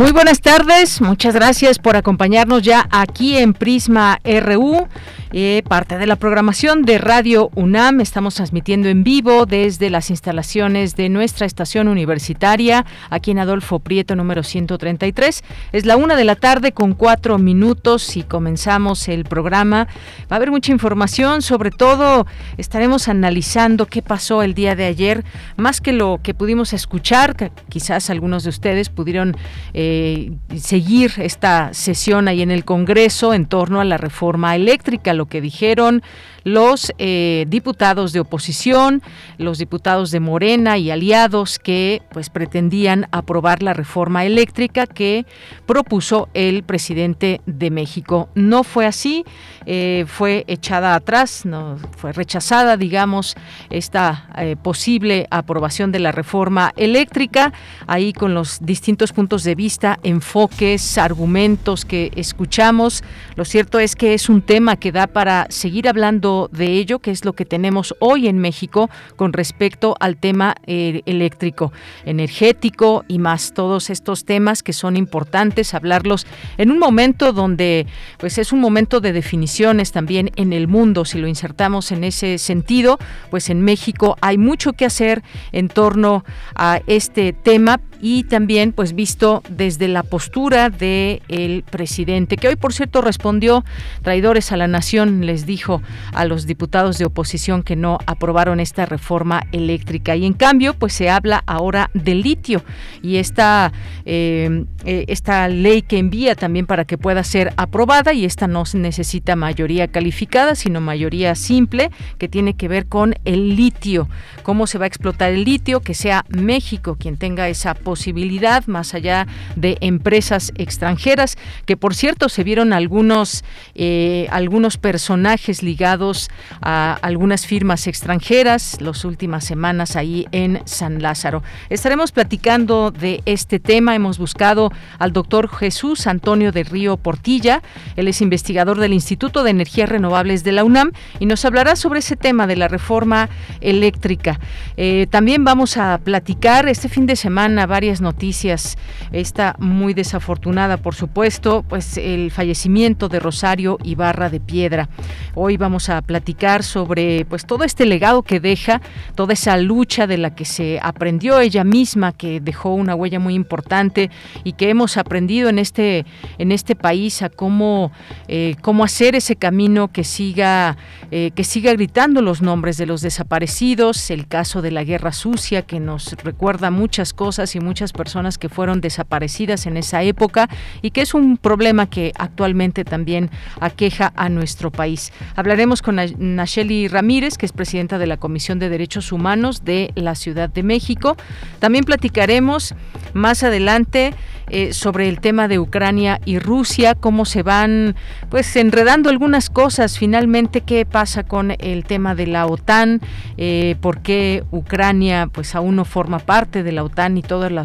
Muy buenas tardes, muchas gracias por acompañarnos ya aquí en Prisma RU. Eh, parte de la programación de Radio UNAM. Estamos transmitiendo en vivo desde las instalaciones de nuestra estación universitaria, aquí en Adolfo Prieto, número 133. Es la una de la tarde con cuatro minutos y comenzamos el programa. Va a haber mucha información, sobre todo estaremos analizando qué pasó el día de ayer, más que lo que pudimos escuchar, quizás algunos de ustedes pudieron eh, seguir esta sesión ahí en el Congreso en torno a la reforma eléctrica lo que dijeron los eh, diputados de oposición, los diputados de Morena y aliados que pues pretendían aprobar la reforma eléctrica que propuso el presidente de México. No fue así, eh, fue echada atrás, no fue rechazada, digamos, esta eh, posible aprobación de la reforma eléctrica, ahí con los distintos puntos de vista, enfoques, argumentos que escuchamos. Lo cierto es que es un tema que da para seguir hablando de ello, que es lo que tenemos hoy en México con respecto al tema eh, eléctrico, energético y más todos estos temas que son importantes hablarlos en un momento donde pues es un momento de definiciones también en el mundo, si lo insertamos en ese sentido, pues en México hay mucho que hacer en torno a este tema, y también pues visto desde la postura del el presidente, que hoy por cierto respondió traidores a la nación, les dijo a los diputados de oposición que no aprobaron esta reforma eléctrica. Y en cambio pues se habla ahora del litio y esta, eh, eh, esta ley que envía también para que pueda ser aprobada y esta no necesita mayoría calificada sino mayoría simple que tiene que ver con el litio, cómo se va a explotar el litio, que sea México quien tenga esa posibilidad más allá de empresas extranjeras, que por cierto se vieron algunos, eh, algunos personajes ligados a algunas firmas extranjeras las últimas semanas ahí en San Lázaro. Estaremos platicando de este tema. Hemos buscado al doctor Jesús Antonio de Río Portilla. Él es investigador del Instituto de Energías Renovables de la UNAM y nos hablará sobre ese tema de la reforma eléctrica. Eh, también vamos a platicar este fin de semana varias noticias. Esta muy desafortunada, por supuesto, pues el fallecimiento de Rosario Ibarra de Piedra. Hoy vamos a platicar sobre pues todo este legado que deja, toda esa lucha de la que se aprendió ella misma, que dejó una huella muy importante y que hemos aprendido en este en este país a cómo eh, cómo hacer ese camino que siga eh, que siga gritando los nombres de los desaparecidos, el caso de la guerra sucia que nos recuerda muchas cosas y muchas personas que fueron desaparecidas en esa época y que es un problema que actualmente también aqueja a nuestro país. Hablaremos con Nacheli Ramírez, que es presidenta de la Comisión de Derechos Humanos de la Ciudad de México. También platicaremos más adelante eh, sobre el tema de Ucrania y Rusia, cómo se van pues enredando algunas cosas, finalmente qué pasa con el tema de la OTAN, eh, por qué Ucrania pues aún no forma parte de la OTAN y todas las,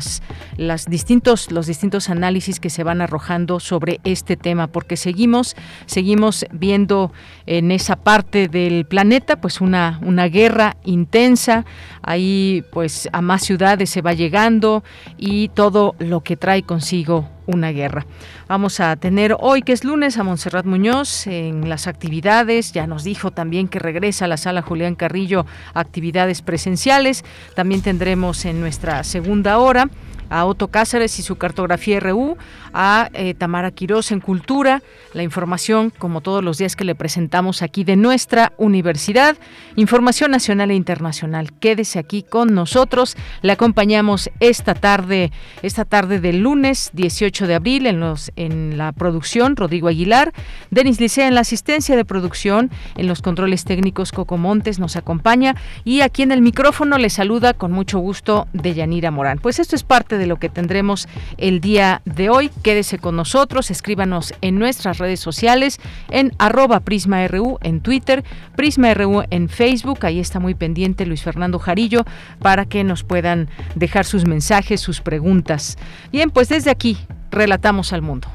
las distintos, los distintos análisis que se van arrojando sobre este tema, porque seguimos, seguimos viendo en esa parte del planeta pues una, una guerra intensa, ahí pues a más ciudades se va llegando y todo lo que trae consigo una guerra. Vamos a tener hoy, que es lunes, a Montserrat Muñoz en las actividades. Ya nos dijo también que regresa a la sala Julián Carrillo actividades presenciales. También tendremos en nuestra segunda hora a Otto Cáceres y su cartografía RU, a eh, Tamara Quirós en Cultura, la información, como todos los días que le presentamos aquí de nuestra universidad, información nacional e internacional. Quédese aquí con nosotros, le acompañamos esta tarde, esta tarde del lunes 18 8 de abril en, los, en la producción, Rodrigo Aguilar, Denis Licea en la asistencia de producción, en los controles técnicos Coco Montes nos acompaña y aquí en el micrófono le saluda con mucho gusto Deyanira Morán. Pues esto es parte de lo que tendremos el día de hoy. Quédese con nosotros, escríbanos en nuestras redes sociales, en arroba PrismaRU en Twitter, PrismaRU en Facebook, ahí está muy pendiente Luis Fernando Jarillo para que nos puedan dejar sus mensajes, sus preguntas. Bien, pues desde aquí, relatamos al mundo.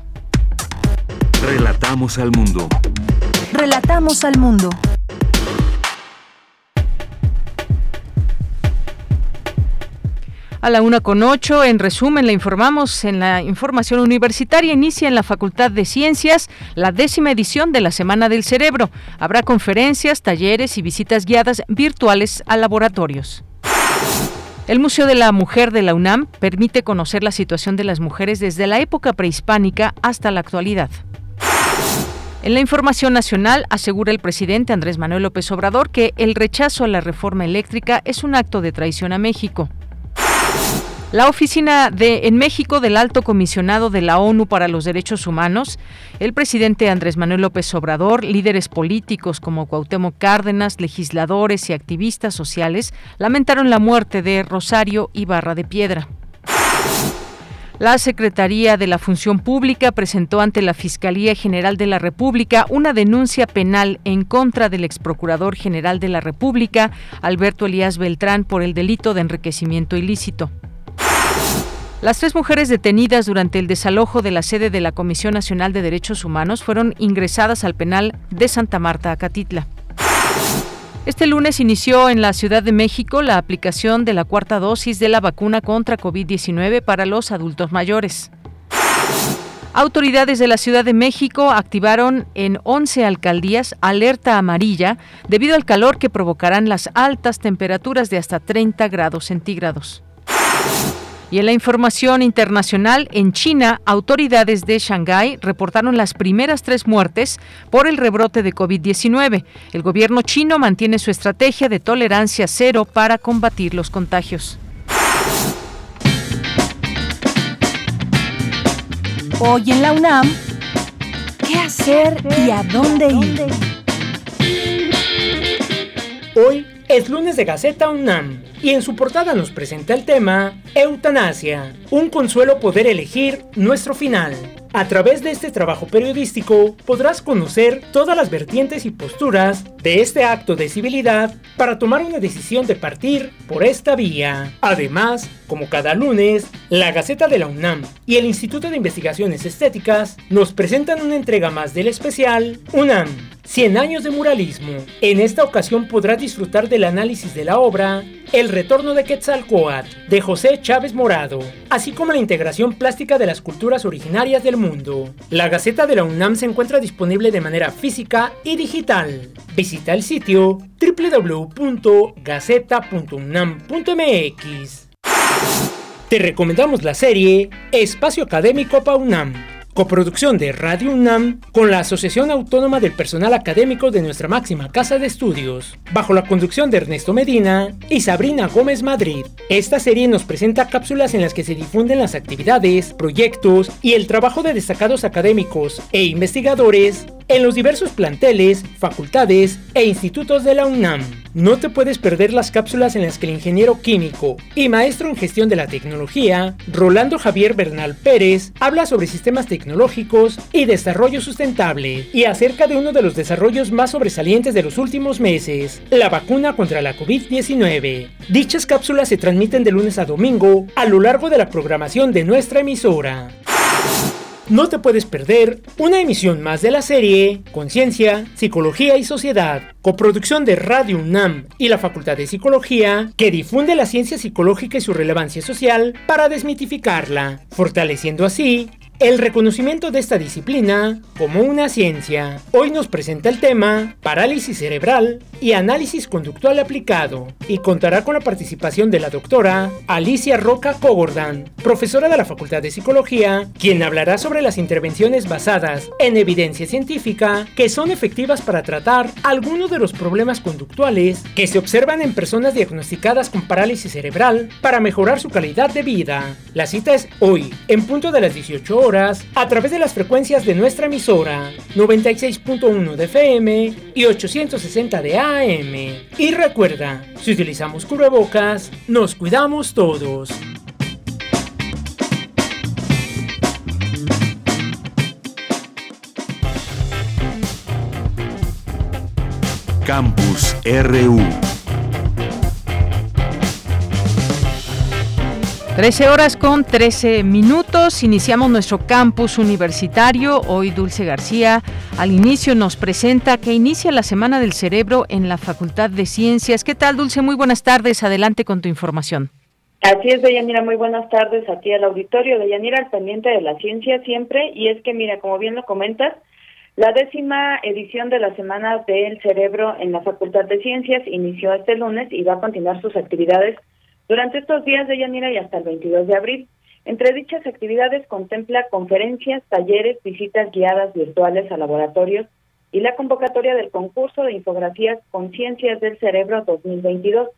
Relatamos al mundo. Relatamos al mundo. A la una con ocho, en resumen, le informamos en la información universitaria, inicia en la Facultad de Ciencias la décima edición de la Semana del Cerebro. Habrá conferencias, talleres y visitas guiadas virtuales a laboratorios. El Museo de la Mujer de la UNAM permite conocer la situación de las mujeres desde la época prehispánica hasta la actualidad. En la información nacional asegura el presidente Andrés Manuel López Obrador que el rechazo a la reforma eléctrica es un acto de traición a México. La oficina de en México del Alto Comisionado de la ONU para los Derechos Humanos, el presidente Andrés Manuel López Obrador, líderes políticos como Cuauhtémoc Cárdenas, legisladores y activistas sociales lamentaron la muerte de Rosario Ibarra de Piedra. La Secretaría de la Función Pública presentó ante la Fiscalía General de la República una denuncia penal en contra del exprocurador general de la República, Alberto Elías Beltrán, por el delito de enriquecimiento ilícito. Las tres mujeres detenidas durante el desalojo de la sede de la Comisión Nacional de Derechos Humanos fueron ingresadas al penal de Santa Marta, Acatitla. Este lunes inició en la Ciudad de México la aplicación de la cuarta dosis de la vacuna contra COVID-19 para los adultos mayores. Autoridades de la Ciudad de México activaron en 11 alcaldías alerta amarilla debido al calor que provocarán las altas temperaturas de hasta 30 grados centígrados. Y en la información internacional, en China, autoridades de Shanghái reportaron las primeras tres muertes por el rebrote de COVID-19. El gobierno chino mantiene su estrategia de tolerancia cero para combatir los contagios. Hoy en la UNAM, ¿qué hacer y a dónde ir? Hoy es lunes de Gaceta UNAM y en su portada nos presenta el tema Eutanasia, un consuelo poder elegir nuestro final. A través de este trabajo periodístico podrás conocer todas las vertientes y posturas de este acto de civilidad para tomar una decisión de partir por esta vía. Además, como cada lunes, la Gaceta de la UNAM y el Instituto de Investigaciones Estéticas nos presentan una entrega más del especial UNAM 100 años de muralismo. En esta ocasión podrás disfrutar del análisis de la obra El retorno de Quetzalcoatl de José Chávez Morado, así como la integración plástica de las culturas originarias del mundo. La Gaceta de la UNAM se encuentra disponible de manera física y digital. Visita el sitio www.gaceta.unam.mx. Te recomendamos la serie Espacio Académico PAUNAM coproducción de Radio UNAM con la Asociación Autónoma del Personal Académico de nuestra máxima casa de estudios, bajo la conducción de Ernesto Medina y Sabrina Gómez Madrid. Esta serie nos presenta cápsulas en las que se difunden las actividades, proyectos y el trabajo de destacados académicos e investigadores en los diversos planteles, facultades e institutos de la UNAM. No te puedes perder las cápsulas en las que el ingeniero químico y maestro en gestión de la tecnología, Rolando Javier Bernal Pérez, habla sobre sistemas tecnológicos y desarrollo sustentable y acerca de uno de los desarrollos más sobresalientes de los últimos meses, la vacuna contra la COVID-19. Dichas cápsulas se transmiten de lunes a domingo a lo largo de la programación de nuestra emisora. No te puedes perder una emisión más de la serie Conciencia, Psicología y Sociedad, coproducción de Radio UNAM y la Facultad de Psicología, que difunde la ciencia psicológica y su relevancia social para desmitificarla, fortaleciendo así el reconocimiento de esta disciplina como una ciencia. Hoy nos presenta el tema parálisis cerebral y análisis conductual aplicado y contará con la participación de la doctora Alicia Roca Cogordan, profesora de la Facultad de Psicología, quien hablará sobre las intervenciones basadas en evidencia científica que son efectivas para tratar algunos de los problemas conductuales que se observan en personas diagnosticadas con parálisis cerebral para mejorar su calidad de vida. La cita es hoy, en punto de las 18 horas a través de las frecuencias de nuestra emisora 96.1 de FM y 860 de AM. Y recuerda, si utilizamos cubrebocas, nos cuidamos todos. Campus RU. 13 horas con 13 minutos. Iniciamos nuestro campus universitario. Hoy Dulce García al inicio nos presenta que inicia la Semana del Cerebro en la Facultad de Ciencias. ¿Qué tal, Dulce? Muy buenas tardes. Adelante con tu información. Así es, Deyanira, muy buenas tardes aquí al auditorio. Deyanira, al pendiente de la ciencia siempre. Y es que, mira, como bien lo comentas, la décima edición de la Semana del Cerebro en la Facultad de Ciencias inició este lunes y va a continuar sus actividades durante estos días de Yanira y hasta el 22 de abril. Entre dichas actividades contempla conferencias, talleres, visitas guiadas virtuales a laboratorios y la convocatoria del concurso de infografías Conciencias del Cerebro 2022.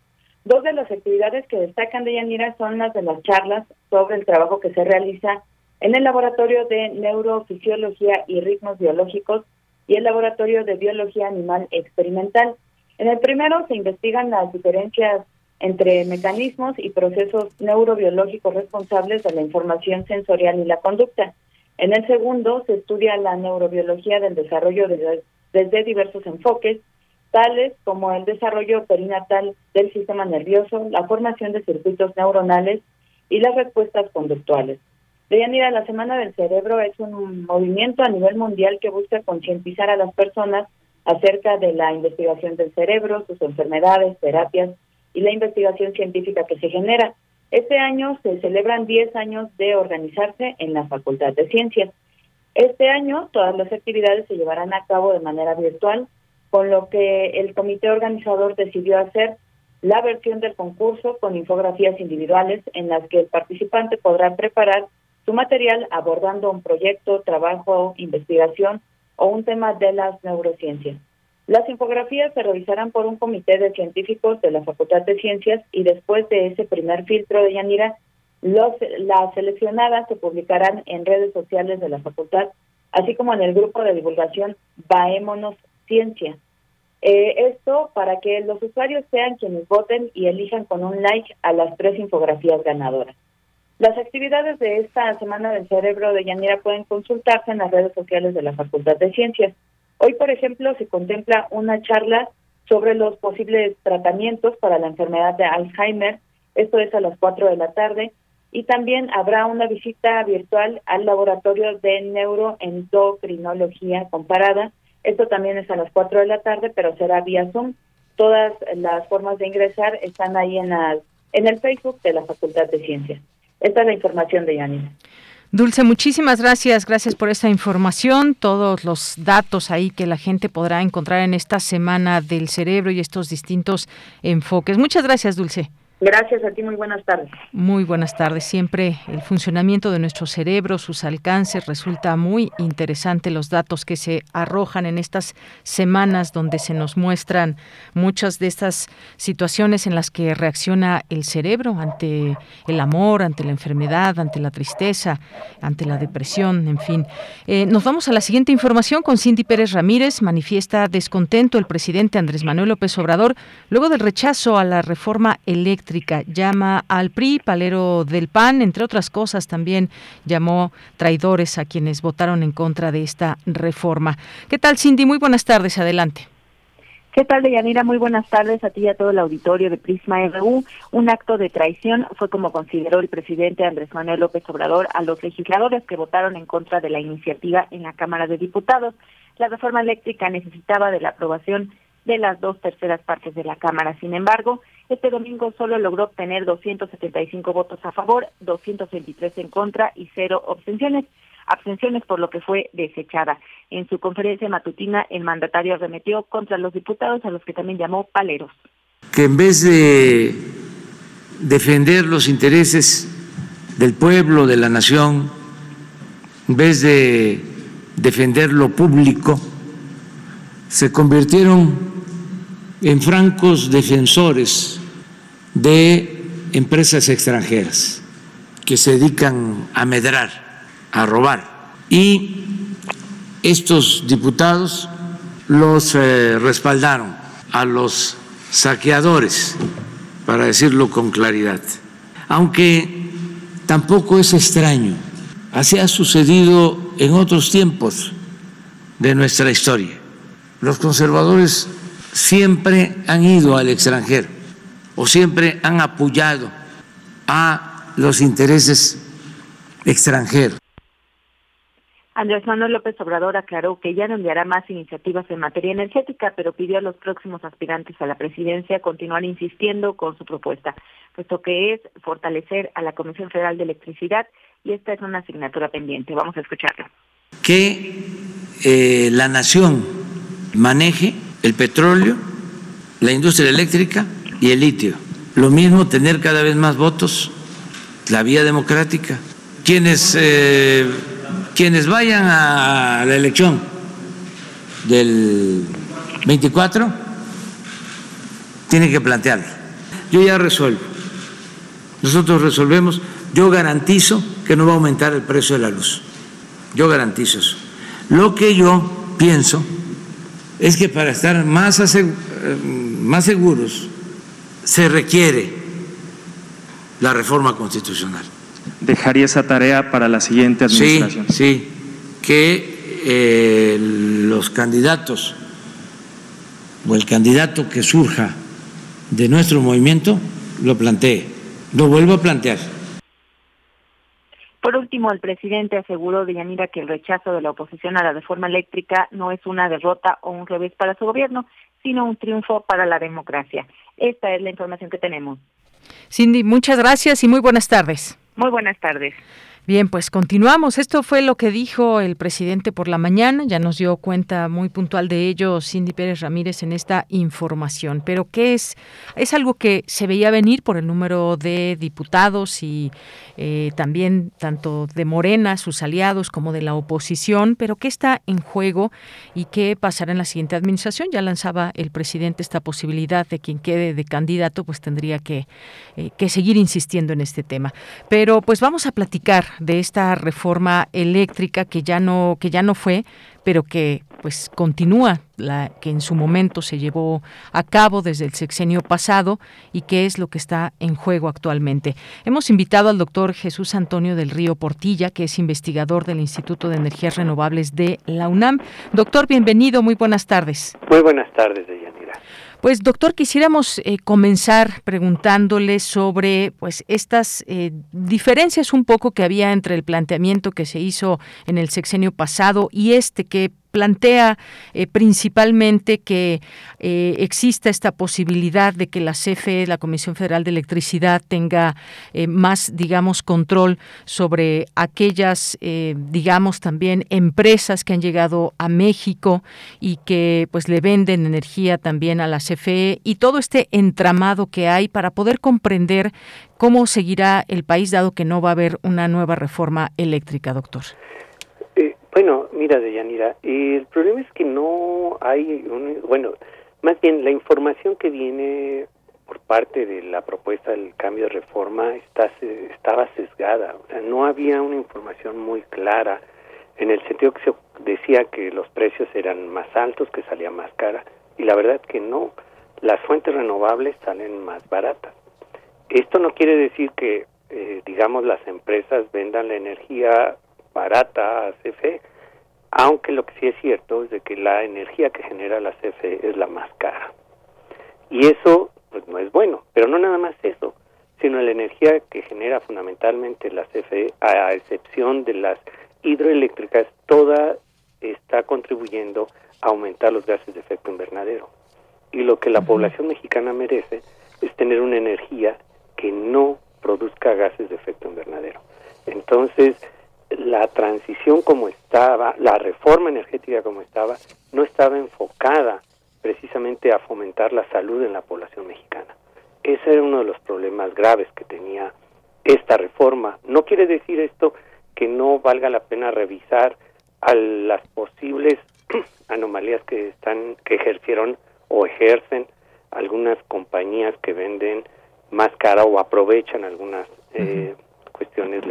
Dos de las actividades que destacan de Yanira son las de las charlas sobre el trabajo que se realiza en el Laboratorio de Neurofisiología y Ritmos Biológicos y el Laboratorio de Biología Animal Experimental. En el primero se investigan las diferencias entre mecanismos y procesos neurobiológicos responsables de la información sensorial y la conducta. En el segundo se estudia la neurobiología del desarrollo desde diversos enfoques, tales como el desarrollo perinatal del sistema nervioso, la formación de circuitos neuronales y las respuestas conductuales. Deyanira, la Semana del Cerebro es un movimiento a nivel mundial que busca concientizar a las personas acerca de la investigación del cerebro, sus enfermedades, terapias y la investigación científica que se genera. Este año se celebran 10 años de organizarse en la Facultad de Ciencias. Este año todas las actividades se llevarán a cabo de manera virtual, con lo que el comité organizador decidió hacer la versión del concurso con infografías individuales en las que el participante podrá preparar su material abordando un proyecto, trabajo, investigación o un tema de las neurociencias. Las infografías se revisarán por un comité de científicos de la Facultad de Ciencias y después de ese primer filtro de Yanira, los, las seleccionadas se publicarán en redes sociales de la facultad, así como en el grupo de divulgación Baémonos Ciencia. Eh, esto para que los usuarios sean quienes voten y elijan con un like a las tres infografías ganadoras. Las actividades de esta Semana del Cerebro de Yanira pueden consultarse en las redes sociales de la Facultad de Ciencias. Hoy, por ejemplo, se contempla una charla sobre los posibles tratamientos para la enfermedad de Alzheimer. Esto es a las 4 de la tarde. Y también habrá una visita virtual al laboratorio de neuroendocrinología comparada. Esto también es a las 4 de la tarde, pero será vía Zoom. Todas las formas de ingresar están ahí en, en el Facebook de la Facultad de Ciencias. Esta es la información de Yanina. Dulce, muchísimas gracias. Gracias por esta información, todos los datos ahí que la gente podrá encontrar en esta semana del cerebro y estos distintos enfoques. Muchas gracias, Dulce. Gracias a ti, muy buenas tardes. Muy buenas tardes. Siempre el funcionamiento de nuestro cerebro, sus alcances, resulta muy interesante los datos que se arrojan en estas semanas donde se nos muestran muchas de estas situaciones en las que reacciona el cerebro ante el amor, ante la enfermedad, ante la tristeza, ante la depresión, en fin. Eh, nos vamos a la siguiente información con Cindy Pérez Ramírez. Manifiesta descontento el presidente Andrés Manuel López Obrador luego del rechazo a la reforma eléctrica llama al PRI, palero del PAN, entre otras cosas también llamó traidores a quienes votaron en contra de esta reforma. ¿Qué tal, Cindy? Muy buenas tardes, adelante. ¿Qué tal, Deyanira? Muy buenas tardes a ti y a todo el auditorio de Prisma RU. Un acto de traición fue como consideró el presidente Andrés Manuel López Obrador a los legisladores que votaron en contra de la iniciativa en la Cámara de Diputados. La reforma eléctrica necesitaba de la aprobación de las dos terceras partes de la Cámara. Sin embargo, este domingo solo logró obtener 275 votos a favor, 223 en contra y cero abstenciones, abstenciones por lo que fue desechada. En su conferencia matutina, el mandatario arremetió contra los diputados a los que también llamó paleros. Que en vez de defender los intereses del pueblo, de la nación, en vez de defender lo público, se convirtieron en francos defensores de empresas extranjeras que se dedican a medrar a robar. Y estos diputados los eh, respaldaron a los saqueadores, para decirlo con claridad. Aunque tampoco es extraño, así ha sucedido en otros tiempos de nuestra historia. Los conservadores siempre han ido al extranjero o siempre han apoyado a los intereses extranjeros. Andrés Manuel López Obrador aclaró que ya no enviará más iniciativas en materia energética, pero pidió a los próximos aspirantes a la presidencia continuar insistiendo con su propuesta, puesto que es fortalecer a la Comisión Federal de Electricidad y esta es una asignatura pendiente. Vamos a escucharlo. Que eh, la nación maneje el petróleo, la industria eléctrica y el litio. Lo mismo tener cada vez más votos, la vía democrática. Quienes eh, quienes vayan a la elección del 24 tienen que plantearlo. Yo ya resuelvo. Nosotros resolvemos. Yo garantizo que no va a aumentar el precio de la luz. Yo garantizo eso. Lo que yo pienso es que para estar más, más seguros se requiere la reforma constitucional dejaría esa tarea para la siguiente administración. Sí, sí, que eh, los candidatos o el candidato que surja de nuestro movimiento lo plantee, lo vuelvo a plantear. Por último, el presidente aseguró de Yanira que el rechazo de la oposición a la reforma eléctrica no es una derrota o un revés para su gobierno, sino un triunfo para la democracia. Esta es la información que tenemos. Cindy, muchas gracias y muy buenas tardes. Muy buenas tardes. Bien, pues continuamos. Esto fue lo que dijo el presidente por la mañana. Ya nos dio cuenta muy puntual de ello Cindy Pérez Ramírez en esta información. Pero ¿qué es? Es algo que se veía venir por el número de diputados y eh, también tanto de Morena, sus aliados, como de la oposición. Pero ¿qué está en juego y qué pasará en la siguiente administración? Ya lanzaba el presidente esta posibilidad de quien quede de candidato, pues tendría que, eh, que seguir insistiendo en este tema. Pero pues vamos a platicar de esta reforma eléctrica que ya no que ya no fue, pero que pues continúa la que en su momento se llevó a cabo desde el sexenio pasado y qué es lo que está en juego actualmente. Hemos invitado al doctor Jesús Antonio del Río Portilla, que es investigador del Instituto de Energías Renovables de la UNAM. Doctor, bienvenido, muy buenas tardes. Muy buenas tardes, Deyanira. Pues doctor, quisiéramos eh, comenzar preguntándole sobre pues estas eh, diferencias un poco que había entre el planteamiento que se hizo en el sexenio pasado y este que plantea eh, principalmente que eh, exista esta posibilidad de que la CFE, la Comisión Federal de Electricidad, tenga eh, más, digamos, control sobre aquellas, digamos, también empresas que han llegado a México y que pues le venden energía también a la CFE y todo este entramado que hay para poder comprender cómo seguirá el país dado que no va a haber una nueva reforma eléctrica, doctor. Bueno, mira, Deyanira, el problema es que no hay, un, bueno, más bien la información que viene por parte de la propuesta del cambio de reforma está, estaba sesgada, o sea, no había una información muy clara en el sentido que se decía que los precios eran más altos, que salía más cara, y la verdad que no, las fuentes renovables salen más baratas. Esto no quiere decir que, eh, digamos, las empresas vendan la energía barata a CFE, aunque lo que sí es cierto es de que la energía que genera la CFE es la más cara. Y eso pues no es bueno, pero no nada más eso, sino la energía que genera fundamentalmente la CFE, a excepción de las hidroeléctricas, toda está contribuyendo a aumentar los gases de efecto invernadero. Y lo que la población mexicana merece es tener una energía que no produzca gases de efecto invernadero. Entonces, la transición como estaba, la reforma energética como estaba, no estaba enfocada precisamente a fomentar la salud en la población mexicana. Ese era uno de los problemas graves que tenía esta reforma. No quiere decir esto que no valga la pena revisar a las posibles anomalías que están que ejercieron o ejercen algunas compañías que venden más cara o aprovechan algunas eh, cuestiones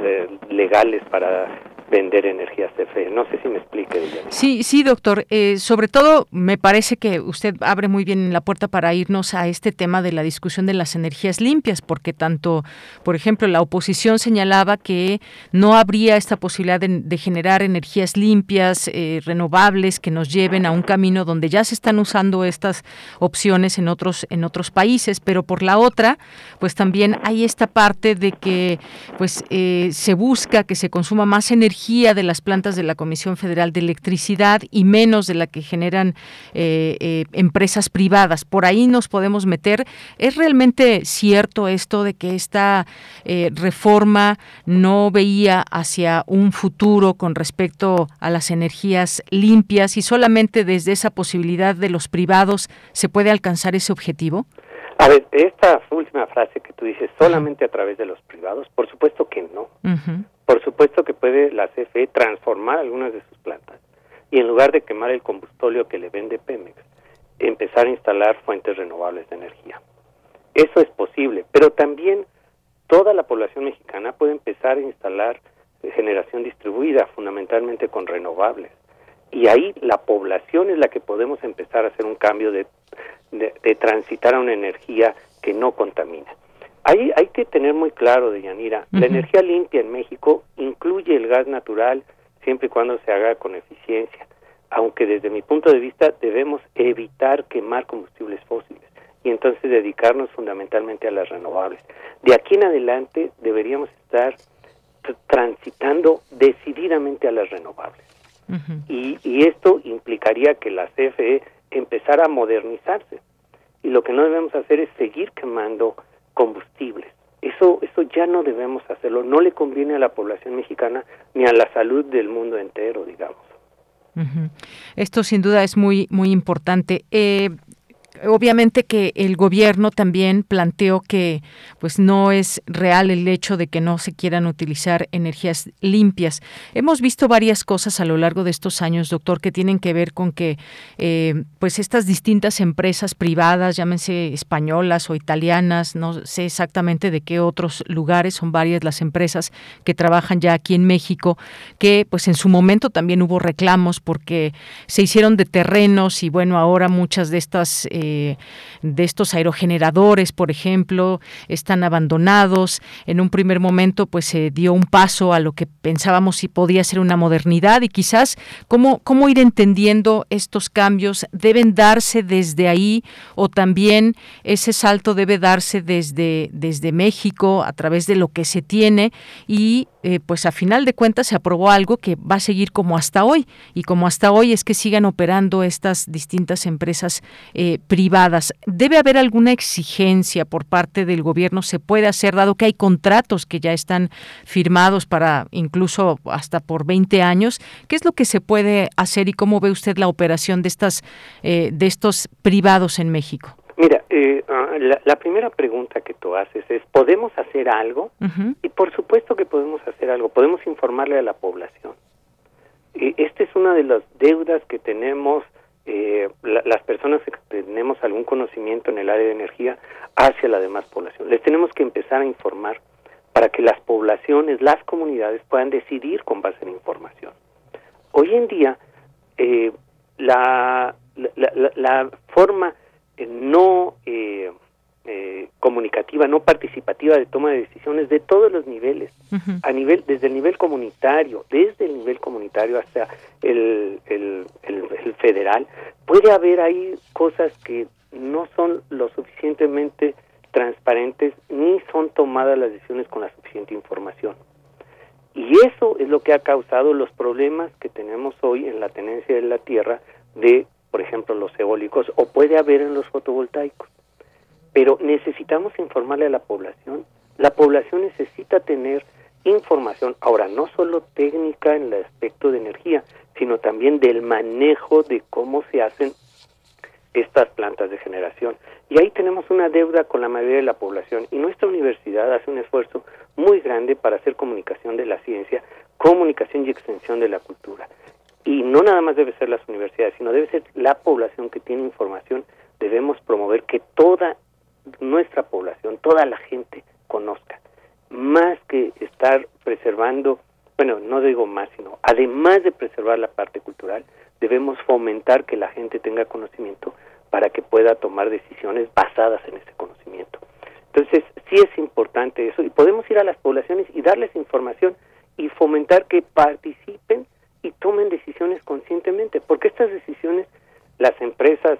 eh, legales para vender energías CFE. No sé si me explique. Sí, sí, doctor. Eh, sobre todo, me parece que usted abre muy bien la puerta para irnos a este tema de la discusión de las energías limpias, porque tanto, por ejemplo, la oposición señalaba que no habría esta posibilidad de, generar energías limpias, eh, renovables, que nos lleven a un camino donde ya se están usando estas opciones en otros en otros países, pero por la otra, pues también hay esta parte de que, pues, eh, se busca que se consuma más energía de las plantas de la Comisión Federal de Electricidad y menos de la que generan eh, eh, empresas privadas. Por ahí nos podemos meter. ¿Es realmente cierto esto de que esta eh, reforma no veía hacia un futuro con respecto a las energías limpias y solamente desde esa posibilidad de los privados se puede alcanzar ese objetivo? A ver, esta última frase que tú dices, solamente a través de los privados, por supuesto que no. Por supuesto que puede la CFE transformar algunas de sus plantas y en lugar de quemar el combustóleo que le vende Pemex, empezar a instalar fuentes renovables de energía. Eso es posible, pero también toda la población mexicana puede empezar a instalar generación distribuida, fundamentalmente con renovables. Y ahí la población es la que podemos empezar a hacer un cambio de, de transitar a una energía que no contamina. Hay, hay que tener muy claro, Deyanira, la energía limpia en México incluye el gas natural siempre y cuando se haga con eficiencia, aunque desde mi punto de vista debemos evitar quemar combustibles fósiles y entonces dedicarnos fundamentalmente a las renovables. De aquí en adelante deberíamos estar transitando decididamente a las renovables. y, y esto implicaría que la CFE empezara a modernizarse. Y lo que no debemos hacer es seguir quemando combustibles. Eso, eso ya no debemos hacerlo. No le conviene a la población mexicana ni a la salud del mundo entero, digamos. Esto sin duda es muy muy importante. Eh, obviamente que el gobierno también planteó que pues no es real el hecho de que no se quieran utilizar energías limpias. Hemos visto varias cosas a lo largo de estos años, doctor, que tienen que ver con que eh, pues estas distintas empresas privadas, llámense españolas o italianas, no sé exactamente de qué otros lugares, son varias las empresas que trabajan ya aquí en México, que pues en su momento también hubo reclamos porque se hicieron de terrenos y bueno, ahora muchas de estas de estos aerogeneradores, por ejemplo, están abandonados. En un primer momento, pues se dio un paso a lo que pensábamos si podía ser una modernidad y quizás cómo, cómo ir entendiendo estos cambios deben darse desde ahí o también ese salto debe darse desde, desde México a través de lo que se tiene y eh, pues a final de cuentas se aprobó algo que va a seguir como hasta hoy y como hasta hoy es que sigan operando estas distintas empresas eh, privadas. ¿Debe haber alguna exigencia por parte del gobierno? ¿Se puede hacer dado que hay contratos que ya están firmados para incluso hasta por 20 años? ¿Qué es lo que se puede hacer y cómo ve usted la operación de estas eh, de estos privados en México? Mira, eh, ah, la, primera pregunta que tú haces es, ¿podemos hacer algo? Y por supuesto que podemos hacer algo, podemos informarle a la población. esta es una de las deudas que tenemos eh, las personas que tenemos algún conocimiento en el área de energía hacia la demás población. Les tenemos que empezar a informar para que las poblaciones, las comunidades puedan decidir con base en información. Hoy en día, eh, la, la, la, forma no eh, eh, comunicativa, no participativa de toma de decisiones de todos los niveles, a nivel desde el nivel comunitario, desde el nivel comunitario hasta el, el, federal, puede haber ahí cosas que no son lo suficientemente transparentes ni son tomadas las decisiones con la suficiente información. Y eso es lo que ha causado los problemas que tenemos hoy en la tenencia de la tierra de por ejemplo, los eólicos, o puede haber en los fotovoltaicos. Pero necesitamos informarle a la población. La población necesita tener información, ahora no solo técnica en el aspecto de energía, sino también del manejo de cómo se hacen estas plantas de generación. Y ahí tenemos una deuda con la mayoría de la población y nuestra universidad hace un esfuerzo muy grande para hacer comunicación de la ciencia, comunicación y extensión de la cultura y no nada más debe ser las universidades, sino debe ser la población que tiene información. Debemos promover que toda nuestra población, toda la gente conozca. más que estar preservando, bueno, no digo más, sino además de preservar la parte cultural, debemos fomentar que la gente tenga conocimiento para que pueda tomar decisiones basadas en ese conocimiento. Entonces, sí es importante eso y podemos ir a las poblaciones y darles información y fomentar que participen y tomen decisiones conscientemente, porque estas decisiones las empresas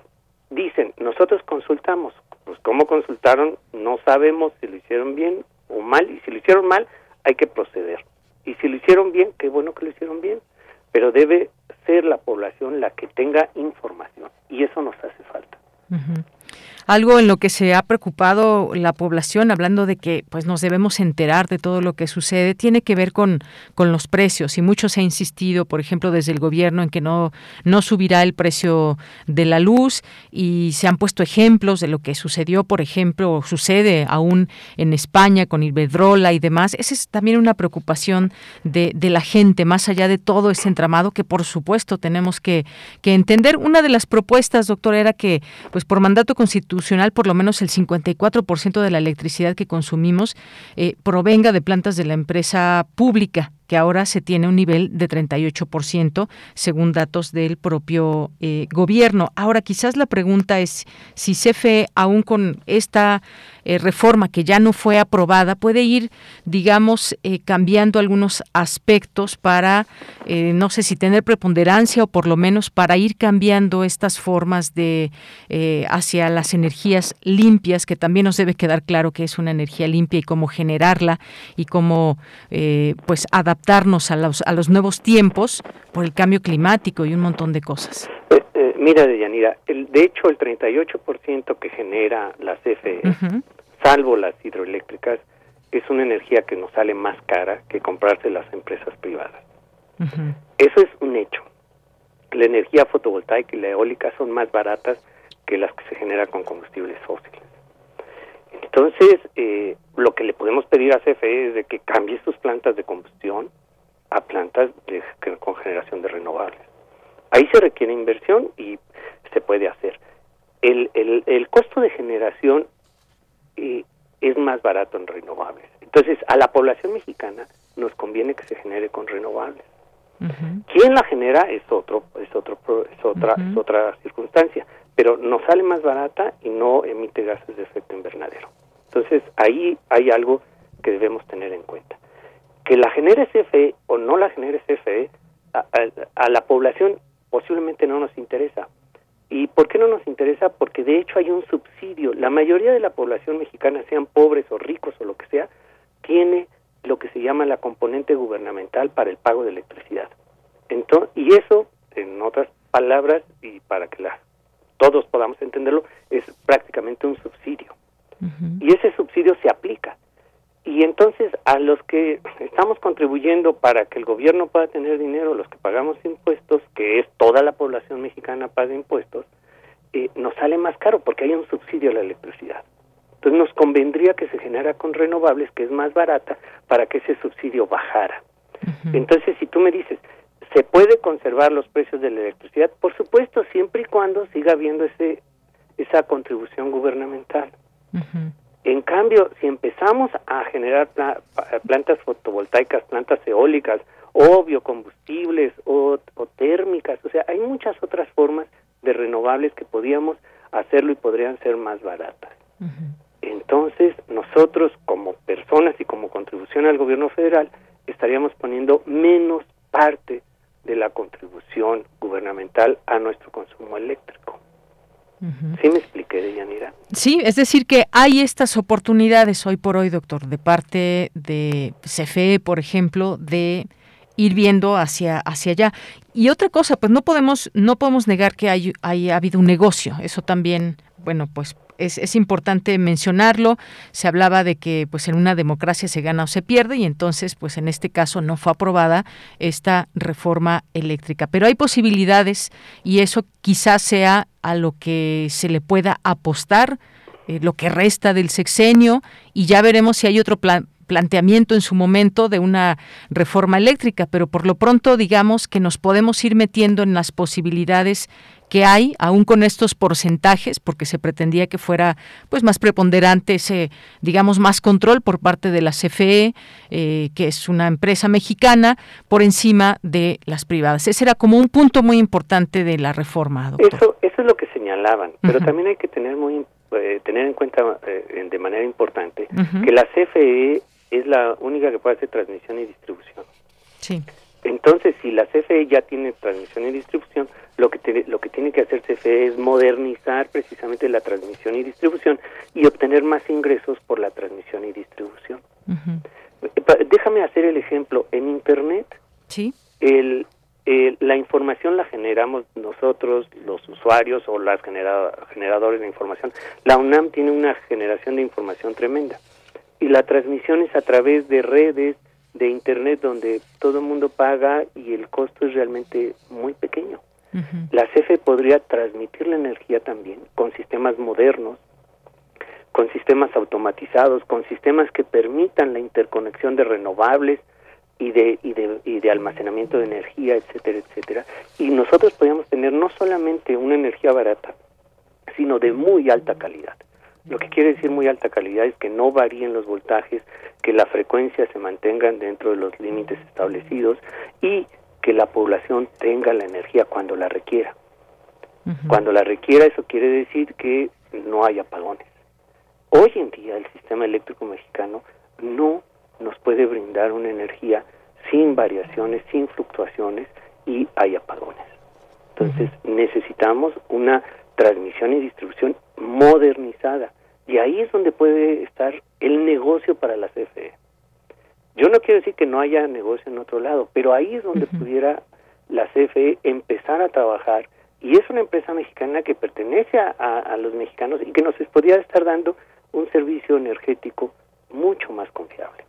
dicen, nosotros consultamos, pues cómo consultaron, no sabemos si lo hicieron bien o mal, y si lo hicieron mal, hay que proceder. Y si lo hicieron bien, qué bueno que lo hicieron bien, pero debe ser la población la que tenga información, y eso nos hace falta. Algo en lo que se ha preocupado la población, hablando de que pues nos debemos enterar de todo lo que sucede, tiene que ver con, con los precios. Y mucho se ha insistido, por ejemplo, desde el gobierno en que no, no subirá el precio de la luz y se han puesto ejemplos de lo que sucedió, por ejemplo, o sucede aún en España con Iberdrola y demás. Esa es también una preocupación de, de la gente, más allá de todo ese entramado que por supuesto tenemos que, que entender. Una de las propuestas, doctor, era que pues por mandato constitucional por lo menos el 54% de la electricidad que consumimos eh, provenga de plantas de la empresa pública que ahora se tiene un nivel de 38% según datos del propio eh, gobierno. Ahora, quizás la pregunta es si CFE, aún con esta eh, reforma que ya no fue aprobada, puede ir, digamos, eh, cambiando algunos aspectos para, no sé si tener preponderancia o por lo menos para ir cambiando estas formas de hacia las energías limpias, que también nos debe quedar claro que es una energía limpia y cómo generarla y cómo, pues, adaptarla adaptarnos a los, a los nuevos tiempos por el cambio climático y un montón de cosas. Eh, eh, mira, Deyanira, el, de hecho el 38% que genera la CFE, salvo las hidroeléctricas, es una energía que nos sale más cara que comprarse las empresas privadas. Eso es un hecho. La energía fotovoltaica y la eólica son más baratas que las que se generan con combustibles fósiles. Entonces, eh, lo que le podemos pedir a CFE es de que cambie sus plantas de combustión a plantas de, con generación de renovables. Ahí se requiere inversión y se puede hacer. El, el, el costo de generación eh, es más barato en renovables. Entonces, a la población mexicana nos conviene que se genere con renovables. ¿Quién la genera es otro es otro es otra es otra circunstancia, pero nos sale más barata y no emite gases de efecto invernadero. Entonces, ahí hay algo que debemos tener en cuenta. Que la genere CFE o no la genere CFE, a, la población posiblemente no nos interesa. ¿Y por qué no nos interesa? Porque de hecho hay un subsidio. La mayoría de la población mexicana, sean pobres o ricos o lo que sea, tiene lo que se llama la componente gubernamental para el pago de electricidad. Entonces, y eso, en otras palabras, y para que la, todos podamos entenderlo, es prácticamente un subsidio y ese subsidio se aplica. Y entonces a los que estamos contribuyendo para que el gobierno pueda tener dinero, los que pagamos impuestos, que es toda la población mexicana paga impuestos, eh, nos sale más caro porque hay un subsidio a la electricidad. Entonces nos convendría que se genera con renovables, que es más barata, para que ese subsidio bajara. Entonces, si tú me dices, ¿se puede conservar los precios de la electricidad? Por supuesto, siempre y cuando siga habiendo ese, esa contribución gubernamental. En cambio, si empezamos a generar plantas fotovoltaicas, plantas eólicas, o biocombustibles, o, térmicas, o sea, hay muchas otras formas de renovables que podíamos hacerlo y podrían ser más baratas. Entonces, nosotros como personas y como contribución al gobierno federal, estaríamos poniendo menos parte de la contribución gubernamental a nuestro consumo eléctrico. ¿Sí me expliqué, Deyanira? Sí, es decir, que hay estas oportunidades hoy por hoy, doctor, de parte de CFE, por ejemplo, de ir viendo hacia, hacia allá. Y otra cosa, pues no podemos, no podemos negar que hay, hay, ha habido un negocio. Eso también, bueno, pues es, es, importante mencionarlo. Se hablaba de que pues en una democracia se gana o se pierde y entonces pues en este caso no fue aprobada esta reforma eléctrica. Pero hay posibilidades y eso quizás sea a lo que se le pueda apostar eh, lo que resta del sexenio y ya veremos si hay otro plan planteamiento en su momento de una reforma eléctrica, pero por lo pronto digamos que nos podemos ir metiendo en las posibilidades que hay, aún con estos porcentajes, porque se pretendía que fuera pues más preponderante ese, digamos, más control por parte de la CFE, eh, que es una empresa mexicana, por encima de las privadas. Ese era como un punto muy importante de la reforma. Eso, eso es lo que señalaban, pero también hay que tener muy eh, tener en cuenta eh, de manera importante que la CFE es la única que puede hacer transmisión y distribución. Sí. Entonces, si la CFE ya tiene transmisión y distribución, lo que, lo que tiene que hacer CFE es modernizar precisamente la transmisión y distribución y obtener más ingresos por la transmisión y distribución. Déjame hacer el ejemplo. En Internet, ¿Sí? el, la información la generamos nosotros, los usuarios o las generadores de información. La UNAM tiene una generación de información tremenda. Y la transmisión es a través de redes, de Internet donde todo el mundo paga y el costo es realmente muy pequeño. La CFE podría transmitir la energía también con sistemas modernos, con sistemas automatizados, con sistemas que permitan la interconexión de renovables y de, y de, y de almacenamiento de energía, etcétera, etcétera. Y nosotros podríamos tener no solamente una energía barata, sino de muy alta calidad. Lo que quiere decir muy alta calidad es que no varíen los voltajes, que la frecuencia se mantengan dentro de los límites establecidos y que la población tenga la energía cuando la requiera. Cuando la requiera eso quiere decir que no hay apagones. Hoy en día el sistema eléctrico mexicano no nos puede brindar una energía sin variaciones, sin fluctuaciones y hay apagones. Entonces necesitamos una transmisión y distribución modernizada y ahí es donde puede estar el negocio para la CFE. Yo no quiero decir que no haya negocio en otro lado, pero ahí es donde pudiera la CFE empezar a trabajar y es una empresa mexicana que pertenece a, los mexicanos y que nos podría estar dando un servicio energético mucho más confiable.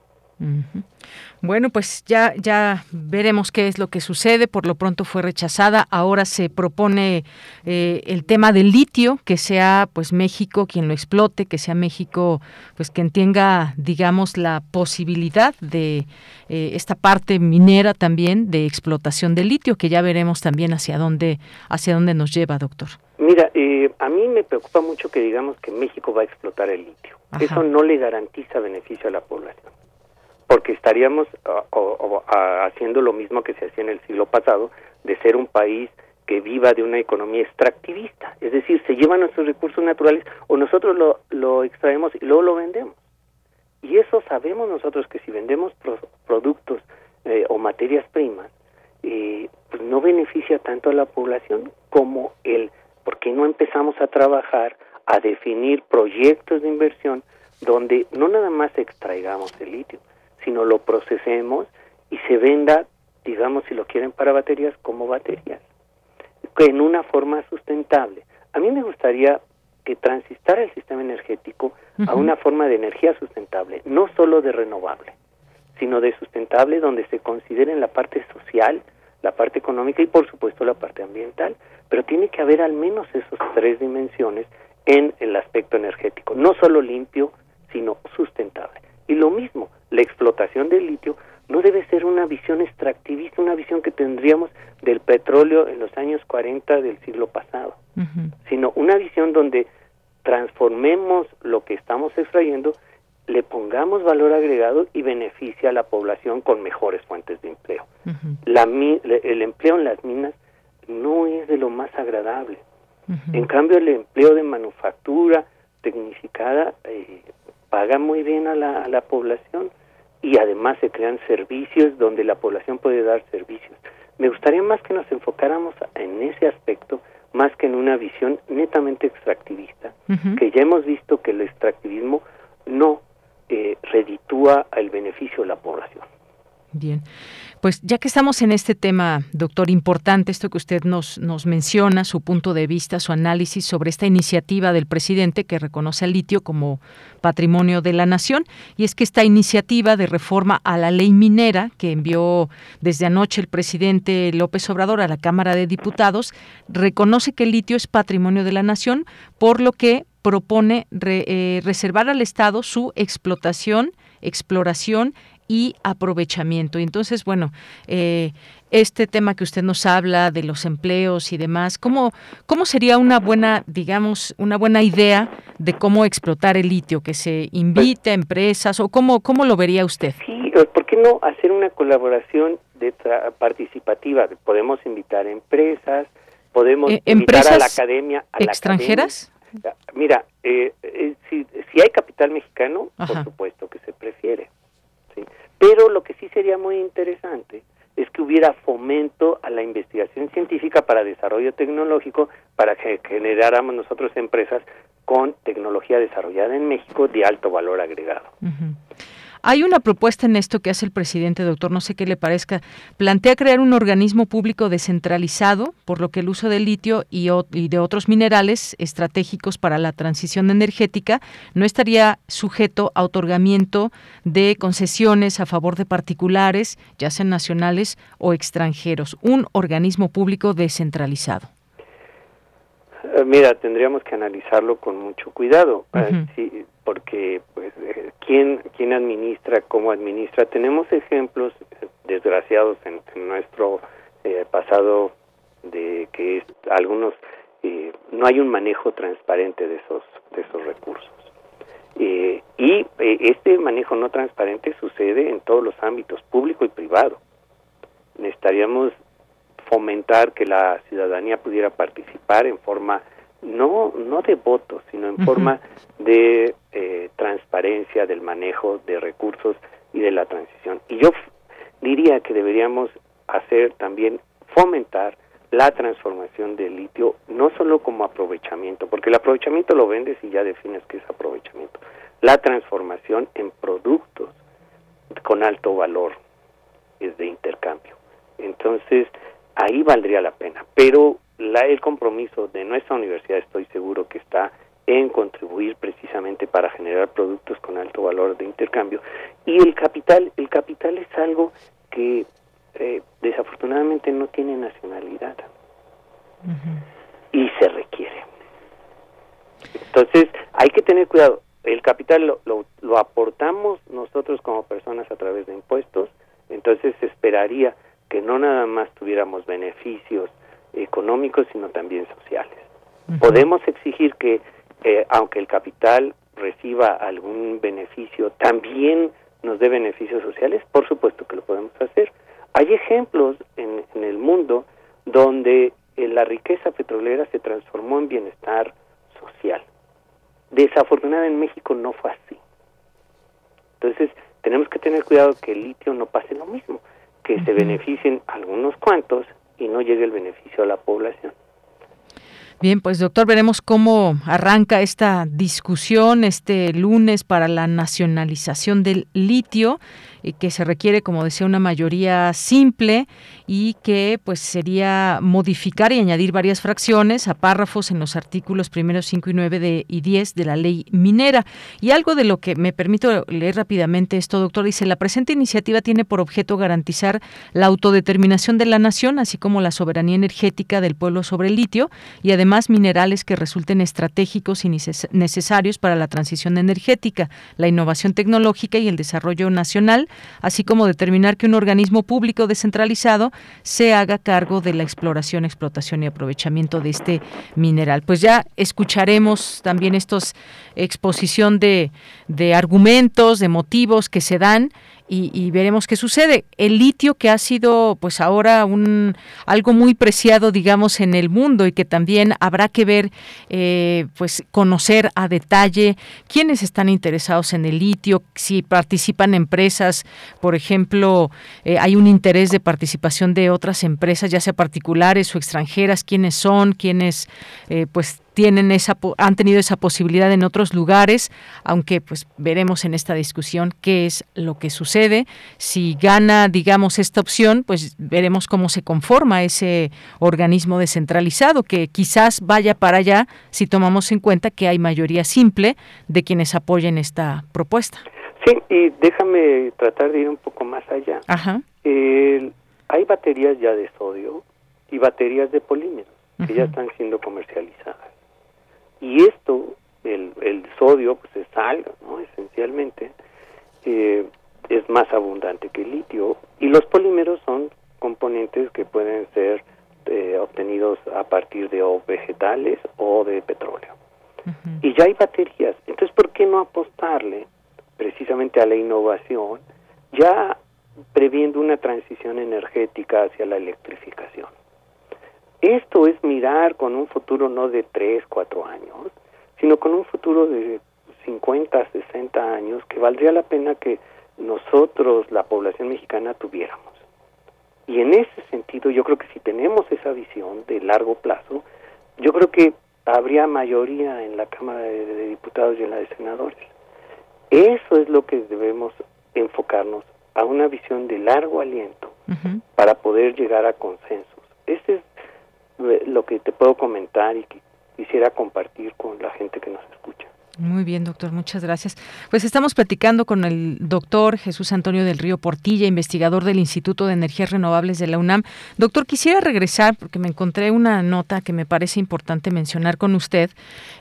Bueno, pues ya, ya veremos qué es lo que sucede. Por lo pronto fue rechazada. Ahora se propone eh, el tema del litio, que sea pues México quien lo explote, que sea México pues quien tenga, digamos, la posibilidad de eh, esta parte minera también de explotación del litio, que ya veremos también hacia dónde, hacia dónde nos lleva, doctor. Mira, eh, a mí me preocupa mucho que digamos que México va a explotar el litio. Eso no le garantiza beneficio a la población porque estaríamos haciendo lo mismo que se hacía en el siglo pasado, de ser un país que viva de una economía extractivista, es decir, se llevan nuestros recursos naturales o nosotros lo, lo extraemos y luego lo vendemos. Y eso sabemos nosotros que si vendemos productos eh, o materias primas, eh, pues no beneficia tanto a la población como el, porque no empezamos a trabajar, a definir proyectos de inversión donde no nada más extraigamos el litio, sino lo procesemos y se venda, digamos, si lo quieren para baterías, como baterías, en una forma sustentable. A mí me gustaría que transistara el sistema energético a una forma de energía sustentable, no solo de renovable, sino de sustentable donde se considere la parte social, la parte económica y por supuesto la parte ambiental, pero tiene que haber al menos esas tres dimensiones en el aspecto energético, no solo limpio, sino sustentable. Y lo mismo, la explotación del litio no debe ser una visión extractivista, una visión que tendríamos del petróleo en los años 40 del siglo pasado, sino una visión donde transformemos lo que estamos extrayendo, le pongamos valor agregado y beneficie a la población con mejores fuentes de empleo. la, el empleo en las minas no es de lo más agradable. En cambio, el empleo de manufactura tecnificada eh, paga muy bien a la, a la población y además se crean servicios donde la población puede dar servicios. Me gustaría más que nos enfocáramos en ese aspecto más que en una visión netamente extractivista, que ya hemos visto que el extractivismo no eh, reditúa el beneficio de la población. Bien. Pues ya que estamos en este tema, doctor, importante esto que usted nos, nos menciona, su punto de vista, su análisis sobre esta iniciativa del presidente que reconoce al litio como patrimonio de la nación, y es que esta iniciativa de reforma a la ley minera que envió desde anoche el presidente López Obrador a la Cámara de Diputados, reconoce que el litio es patrimonio de la nación, por lo que propone eh, reservar al Estado su explotación exploración y aprovechamiento. Y entonces, bueno, eh, este tema que usted nos habla de los empleos y demás, ¿cómo, ¿cómo sería una buena, digamos, una buena idea de cómo explotar el litio? Que se invite a empresas o cómo, cómo lo vería usted? Sí, ¿por qué no hacer una colaboración de participativa? Podemos invitar empresas, podemos eh, invitar a la academia. ¿Extranjeras? Mira, eh, eh, si, si, hay capital mexicano, por supuesto que se prefiere. Pero lo que sí sería muy interesante es que hubiera fomento a la investigación científica para desarrollo tecnológico, para que generáramos nosotros empresas con tecnología desarrollada en México de alto valor agregado. Hay una propuesta en esto que hace el presidente, doctor, no sé qué le parezca. Plantea crear un organismo público descentralizado, por lo que el uso del litio y, de otros minerales estratégicos para la transición energética no estaría sujeto a otorgamiento de concesiones a favor de particulares, ya sean nacionales o extranjeros. Un organismo público descentralizado. Eh, mira, tendríamos que analizarlo con mucho cuidado. Eh, porque pues eh, quién quién administra cómo administra tenemos ejemplos eh, desgraciados en, nuestro eh, pasado de que algunos no hay un manejo transparente de esos de esos recursos. Y este manejo no transparente sucede en todos los ámbitos público y privado. Necesitaríamos fomentar que la ciudadanía pudiera participar en forma no no de votos sino en forma de eh, transparencia del manejo de recursos y de la transición. Y yo diría que deberíamos hacer también fomentar la transformación del litio no solo como aprovechamiento porque el aprovechamiento lo vendes y ya defines qué es aprovechamiento la transformación en productos con alto valor es de intercambio. Entonces ahí valdría la pena. Pero la, el compromiso de nuestra universidad estoy seguro que está en contribuir precisamente para generar productos con alto valor de intercambio. Y el capital el capital es algo que eh, desafortunadamente no tiene nacionalidad. Y se requiere. Entonces hay que tener cuidado. El capital lo, lo, lo aportamos nosotros como personas a través de impuestos. Entonces esperaría que no nada más tuviéramos beneficios económicos, sino también sociales. Podemos exigir que, eh, aunque el capital reciba algún beneficio, también nos dé beneficios sociales, por supuesto que lo podemos hacer. Hay ejemplos en, el mundo donde eh, la riqueza petrolera se transformó en bienestar social. Desafortunadamente en México no fue así. Entonces, tenemos que tener cuidado que el litio no pase lo mismo, que se beneficien algunos cuantos y no llegue el beneficio a la población. Bien, pues doctor, veremos cómo arranca esta discusión este lunes para la nacionalización del litio que se requiere, como decía, una mayoría simple y que pues sería modificar y añadir varias fracciones a párrafos en los artículos primeros 5 y 9 de, y 10 de la ley minera. Y algo de lo que me permito leer rápidamente esto, doctor, dice, la presente iniciativa tiene por objeto garantizar la autodeterminación de la nación, así como la soberanía energética del pueblo sobre el litio y además minerales que resulten estratégicos y necesarios para la transición energética, la innovación tecnológica y el desarrollo nacional así como determinar que un organismo público descentralizado se haga cargo de la exploración, explotación y aprovechamiento de este mineral. Pues ya escucharemos también estos exposición de, de argumentos, de motivos que se dan y, veremos qué sucede. El litio que ha sido pues ahora un algo muy preciado digamos en el mundo y que también habrá que ver eh, pues conocer a detalle quiénes están interesados en el litio, si participan empresas, por ejemplo, eh, hay un interés de participación de otras empresas, ya sea particulares o extranjeras, quiénes son, quiénes eh, pues tienen esa han tenido esa posibilidad en otros lugares, aunque pues veremos en esta discusión qué es lo que sucede. Si gana, digamos, esta opción, pues veremos cómo se conforma ese organismo descentralizado que quizás vaya para allá si tomamos en cuenta que hay mayoría simple de quienes apoyen esta propuesta. Sí, y déjame tratar de ir un poco más allá. Ajá. hay baterías ya de sodio y baterías de polímeros que ya están siendo comercializadas. Y esto, el, el sodio, pues es sal, ¿no? Esencialmente. eh, es más abundante que el litio y los polímeros son componentes que pueden ser eh, obtenidos a partir de o vegetales o de petróleo. Y ya hay baterías, entonces ¿por qué no apostarle precisamente a la innovación ya previendo una transición energética hacia la electrificación? Esto es mirar con un futuro no de 3, 4 años, sino con un futuro de 50, 60 años que valdría la pena que nosotros, la población mexicana, tuviéramos. Y en ese sentido, yo creo que si tenemos esa visión de largo plazo, yo creo que habría mayoría en la Cámara de, Diputados y en la de Senadores. Eso es lo que debemos enfocarnos a una visión de largo aliento para poder llegar a consensos. Ese es lo que te puedo comentar y que quisiera compartir con la gente que nos escucha. Muy bien, doctor, muchas gracias. Pues estamos platicando con el doctor Jesús Antonio del Río Portilla, investigador del Instituto de Energías Renovables de la UNAM. Doctor, quisiera regresar porque me encontré una nota que me parece importante mencionar con usted,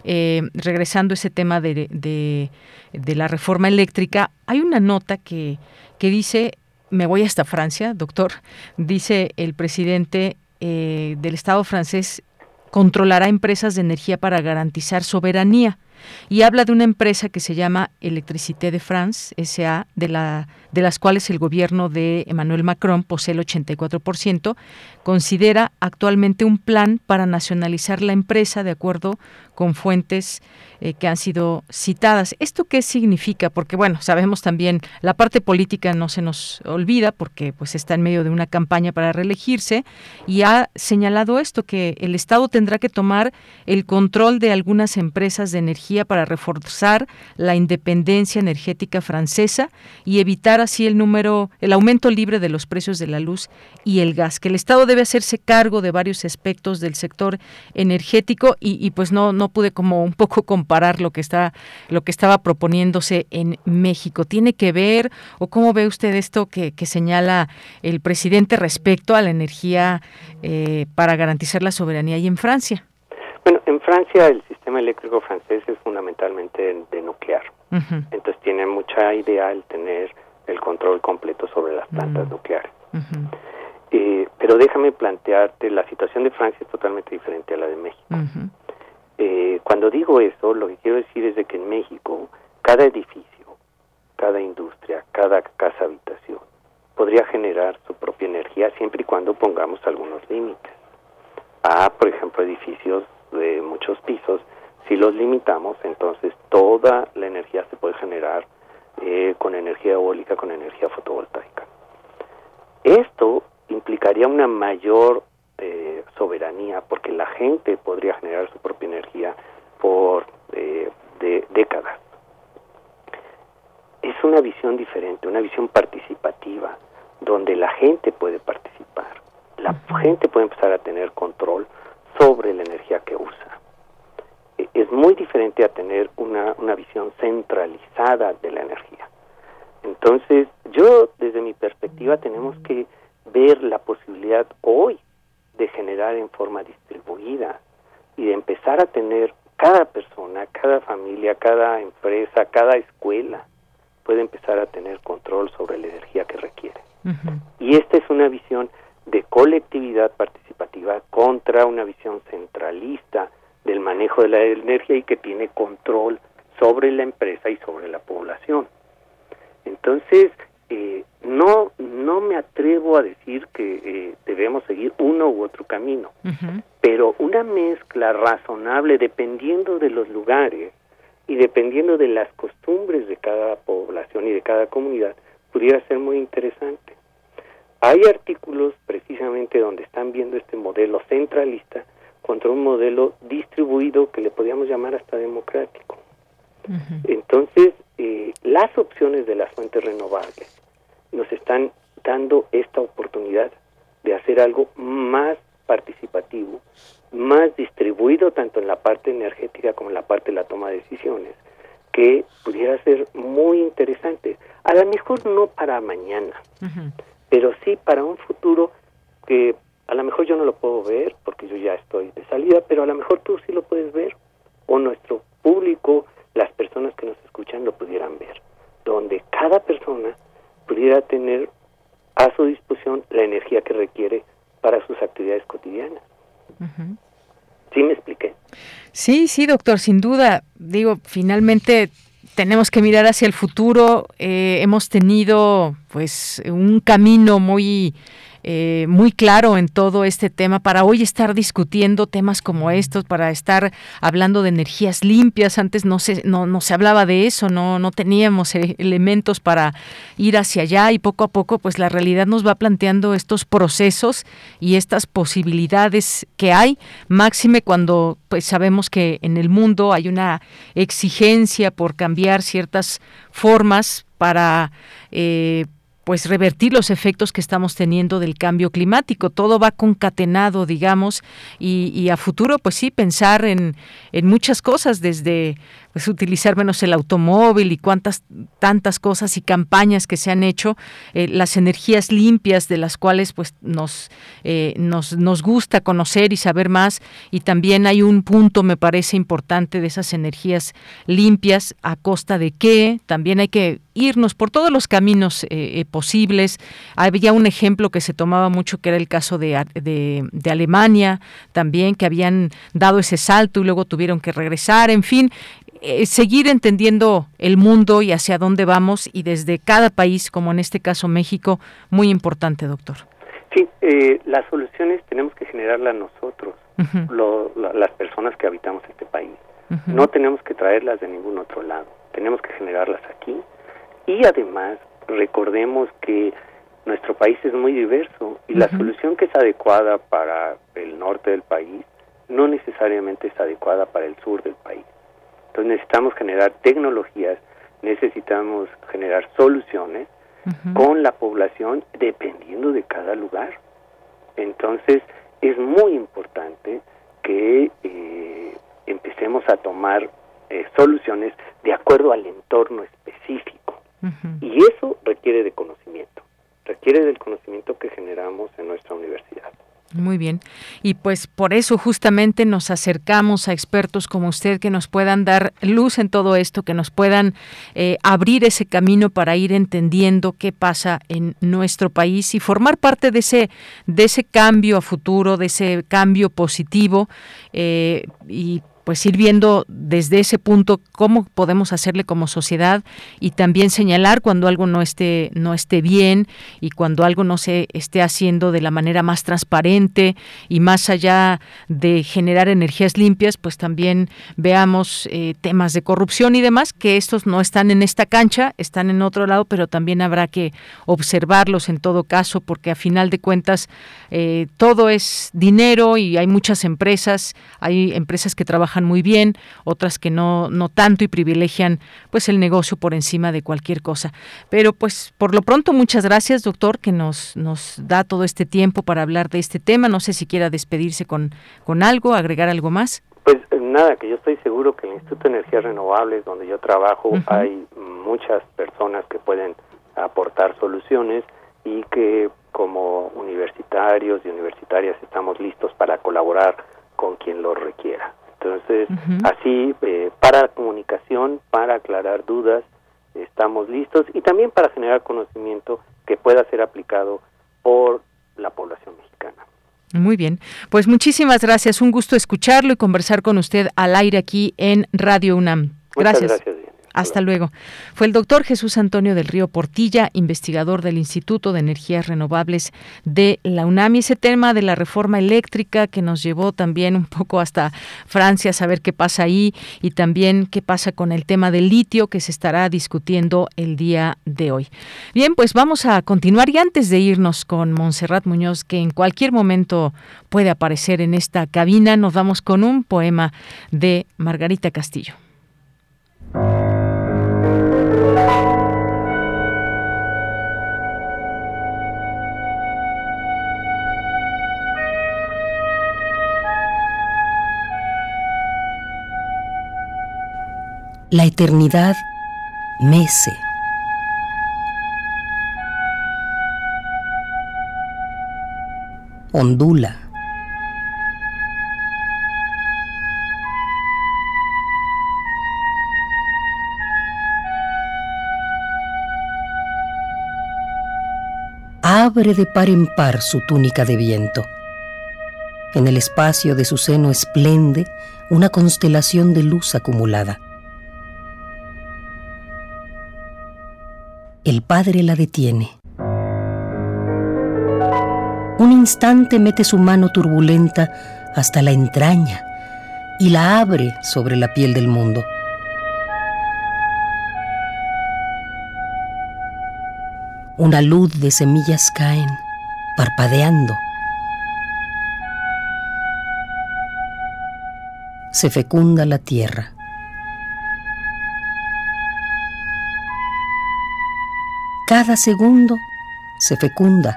eh, regresando a ese tema de, de, la reforma eléctrica. Hay una nota que, que dice, me voy hasta Francia, doctor, dice el presidente eh, del Estado francés, controlará empresas de energía para garantizar soberanía y habla de una empresa que se llama Electricité de France, SA, de, la, de las cuales el gobierno de Emmanuel Macron posee el 84%, considera actualmente un plan para nacionalizar la empresa de acuerdo con fuentes eh, que han sido citadas. ¿Esto qué significa? Porque bueno, sabemos también la parte política no se nos olvida porque pues está en medio de una campaña para reelegirse y ha señalado esto que el Estado tendrá que tomar el control de algunas empresas de energía para reforzar la independencia energética francesa y evitar así el número el aumento libre de los precios de la luz y el gas, que el Estado debe hacerse cargo de varios aspectos del sector energético y, y pues no no pude como un poco comparar lo que está lo que estaba proponiéndose en México. ¿Tiene que ver o cómo ve usted esto que, señala el presidente respecto a la energía eh, para garantizar la soberanía y en Francia? Bueno, en Francia el sistema eléctrico francés es fundamentalmente de nuclear. Entonces tiene mucha idea el tener el control completo sobre las plantas nucleares. Eh, pero déjame plantearte, la situación de Francia es totalmente diferente a la de México. Eh, cuando digo eso, lo que quiero decir es de que en México cada edificio, cada industria, cada casa habitación podría generar su propia energía siempre y cuando pongamos algunos límites. A, por ejemplo, edificios de muchos pisos, si los limitamos, entonces toda la energía se puede generar eh, con energía eólica, con energía fotovoltaica. Esto implicaría una mayor eh, soberanía, porque la gente podría generar su propia energía por eh, décadas. Es una visión diferente, una visión participativa, donde la gente puede participar, la gente puede empezar a tener control sobre la energía que usa. E, es muy diferente a tener una, una visión centralizada de la energía. Entonces, yo desde mi perspectiva tenemos que ver la posibilidad hoy de generar en forma distribuida y de empezar a tener cada persona, cada familia, cada empresa, cada escuela puede empezar a tener control sobre la energía que requiere. Y esta es una visión de colectividad participativa contra una visión centralista del manejo de la energía y que tiene control sobre la empresa y sobre la población. Entonces, eh, no no me atrevo a decir que eh, debemos seguir uno u otro camino, pero una mezcla razonable dependiendo de los lugares y dependiendo de las costumbres de cada población y de cada comunidad pudiera ser muy interesante. Hay artículos precisamente donde están viendo este modelo centralista contra un modelo distribuido que le podríamos llamar hasta democrático. Entonces, eh, las opciones de las fuentes renovables nos están dando esta oportunidad de hacer algo más participativo, más distribuido tanto en la parte energética como en la parte de la toma de decisiones, que pudiera ser muy interesante. A lo mejor no para mañana, pero sí para un futuro que a lo mejor yo no lo puedo ver porque yo ya estoy de salida, pero a lo mejor tú sí lo puedes ver o nuestro público, las personas que nos escuchan lo pudieran ver donde cada persona pudiera tener a su disposición la energía que requiere para sus actividades cotidianas. ¿Sí me expliqué? Sí, sí, doctor, sin duda. Digo, finalmente tenemos que mirar hacia el futuro. Eh, hemos tenido, pues, un camino muy eh, muy claro en todo este tema para hoy estar discutiendo temas como estos, para estar hablando de energías limpias. Antes no se, no, no se hablaba de eso, no, no teníamos e-, elementos para ir hacia allá y poco a poco pues la realidad nos va planteando estos procesos y estas posibilidades que hay, máxime cuando pues sabemos que en el mundo hay una exigencia por cambiar ciertas formas para eh, pues revertir los efectos que estamos teniendo del cambio climático. Todo va concatenado, digamos, y, a futuro, pues sí, pensar en, en muchas cosas, desde pues utilizar menos el automóvil y cuántas tantas cosas y campañas que se han hecho, eh, las energías limpias de las cuales pues nos, eh, nos, nos gusta conocer y saber más. Y también hay un punto me parece importante de esas energías limpias. A costa de qué, también hay que irnos por todos los caminos eh, posibles. Había un ejemplo que se tomaba mucho que era el caso de, de, de Alemania también, que habían dado ese salto y luego tuvieron que regresar, en fin, eh, seguir entendiendo el mundo y hacia dónde vamos y desde cada país, como en este caso México, muy importante, doctor. Sí, eh, las soluciones tenemos que generarlas nosotros, las personas que habitamos este país. No tenemos que traerlas de ningún otro lado, tenemos que generarlas aquí. Y además, recordemos que nuestro país es muy diverso y la solución que es adecuada para el norte del país no necesariamente es adecuada para el sur del país. Entonces necesitamos generar tecnologías, necesitamos generar soluciones con la población dependiendo de cada lugar. Entonces es muy importante que eh, empecemos a tomar eh, soluciones de acuerdo al entorno específico. Y eso requiere de conocimiento, requiere del conocimiento que generamos en nuestra universidad. Muy bien. Y pues por eso justamente nos acercamos a expertos como usted que nos puedan dar luz en todo esto, que nos puedan eh, abrir ese camino para ir entendiendo qué pasa en nuestro país y formar parte de ese, de ese cambio a futuro, de ese cambio positivo eh, y pues ir viendo desde ese punto cómo podemos hacerle como sociedad y también señalar cuando algo no esté no esté bien y cuando algo no se esté haciendo de la manera más transparente y más allá de generar energías limpias pues también veamos eh, temas de corrupción y demás que estos no están en esta cancha están en otro lado pero también habrá que observarlos en todo caso porque a final de cuentas eh, todo es dinero y hay muchas empresas hay empresas que trabajan muy bien, otras que no, no tanto y privilegian pues el negocio por encima de cualquier cosa. Pero pues por lo pronto muchas gracias, doctor, que nos, nos da todo este tiempo para hablar de este tema. No sé si quiera despedirse con, con algo, agregar algo más. Pues nada, que yo estoy seguro que el Instituto de Energías Renovables, donde yo trabajo, hay muchas personas que pueden aportar soluciones y que como universitarios y universitarias estamos listos para colaborar con quien lo requiera. Entonces, así, eh, para comunicación, para aclarar dudas, estamos listos y también para generar conocimiento que pueda ser aplicado por la población mexicana. Muy bien, pues muchísimas gracias, un gusto escucharlo y conversar con usted al aire aquí en Radio UNAM. Gracias. Muchas gracias. Hasta luego. Fue el doctor Jesús Antonio del Río Portilla, investigador del Instituto de Energías Renovables de la UNAM. Y ese tema de la reforma eléctrica que nos llevó también un poco hasta Francia a saber qué pasa ahí y también qué pasa con el tema del litio que se estará discutiendo el día de hoy. Bien, pues vamos a continuar y antes de irnos con Montserrat Muñoz, que en cualquier momento puede aparecer en esta cabina, nos vamos con un poema de Margarita Castillo. La eternidad mece. Ondula. abre de par en par su túnica de viento. En el espacio de su seno esplende una constelación de luz acumulada. El padre la detiene. Un instante mete su mano turbulenta hasta la entraña y la abre sobre la piel del mundo. Una luz de semillas caen, parpadeando. Se fecunda la tierra. Cada segundo se fecunda.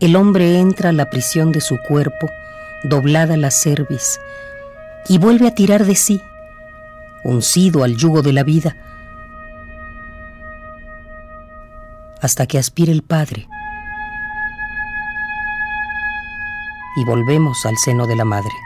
El hombre entra a la prisión de su cuerpo, doblada la cerviz, y vuelve a tirar de sí uncido al yugo de la vida, hasta que aspire el Padre y volvemos al seno de la Madre.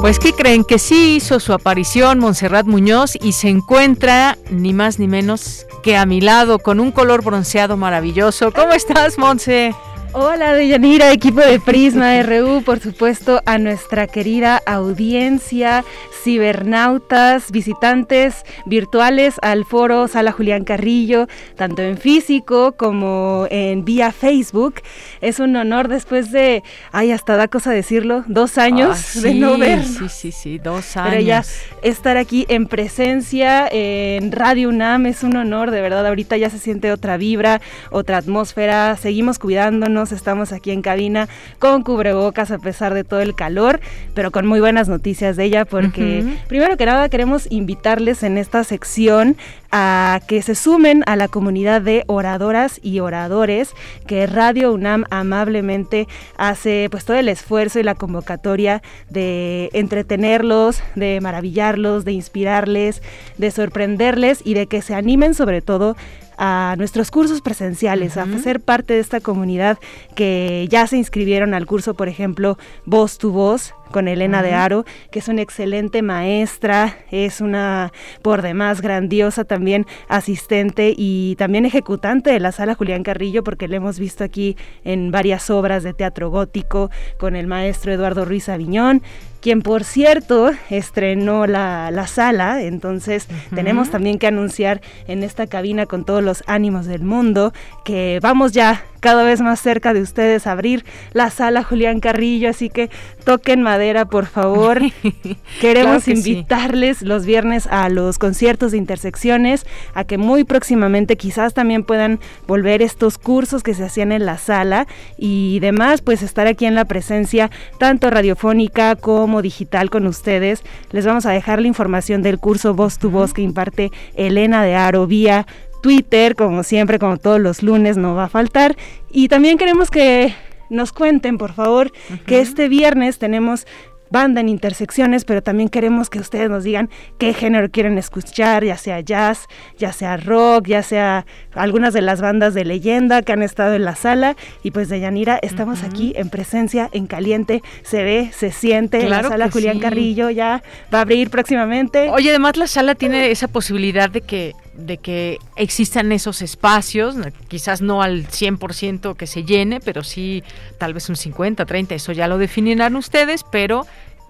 Pues ¿qué creen? Que sí hizo su aparición Montserrat Muñoz y se encuentra ni más ni menos que a mi lado con un color bronceado maravilloso. ¿Cómo estás, Monse? Hola, Deyanira, equipo de Prisma RU, por supuesto, a nuestra querida audiencia, cibernautas, visitantes virtuales al foro Sala Julián Carrillo, tanto en físico como en vía Facebook. Es un honor después de, ay, hasta da cosa decirlo, dos años Ah, de no ver. Sí, sí, sí, dos años. Pero ya estar aquí en presencia en Radio UNAM es un honor, de verdad. Ahorita ya se siente otra vibra, otra atmósfera. Seguimos cuidándonos, estamos aquí en cabina con cubrebocas a pesar de todo el calor, pero con muy buenas noticias de ella porque primero que nada queremos invitarles en esta sección a que se sumen a la comunidad de oradoras y oradores que Radio UNAM amablemente hace pues todo el esfuerzo y la convocatoria de entretenerlos, de maravillarlos, de inspirarles, de sorprenderles y de que se animen sobre todo a nuestros cursos presenciales, a ser parte de esta comunidad que ya se inscribieron al curso, por ejemplo, Voz tu Voz con Elena de. Aro, que es una excelente maestra, es una por demás grandiosa también asistente y también ejecutante de la sala Julián Carrillo, porque la hemos visto aquí en varias obras de teatro gótico con el maestro Eduardo Ruiz Aviñón quien por cierto estrenó la, la sala, entonces tenemos también que anunciar en esta cabina con todos los ánimos del mundo que vamos ya cada vez más cerca de ustedes a abrir la sala Julián Carrillo, así que toquen madera por favor. Queremos Claro que sí. invitarles los viernes a los conciertos de intersecciones, a que muy próximamente quizás también puedan volver estos cursos que se hacían en la sala y demás, pues estar aquí en la presencia tanto radiofónica como digital con ustedes. Les vamos a dejar la información del curso Voz tu Voz que imparte Elena de Aro vía Twitter, como siempre, como todos los lunes, no va a faltar. Y también queremos que nos cuenten, por favor, que este viernes tenemos banda en intersecciones, pero también queremos que ustedes nos digan qué género quieren escuchar, ya sea jazz, ya sea rock, ya sea algunas de las bandas de leyenda que han estado en la sala. Y pues de Yanira, estamos aquí en presencia, en caliente, se ve, se siente, Claro la sala Julián sí. Carrillo ya va a abrir próximamente. Oye, además la sala tiene esa posibilidad de que de que existan esos espacios, no- quizás no al 100% que se llene, pero sí tal vez un 50, 30, eso ya lo definirán ustedes, pero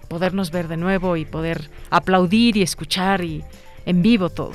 podernos ver de nuevo y poder aplaudir y escuchar y en vivo todo.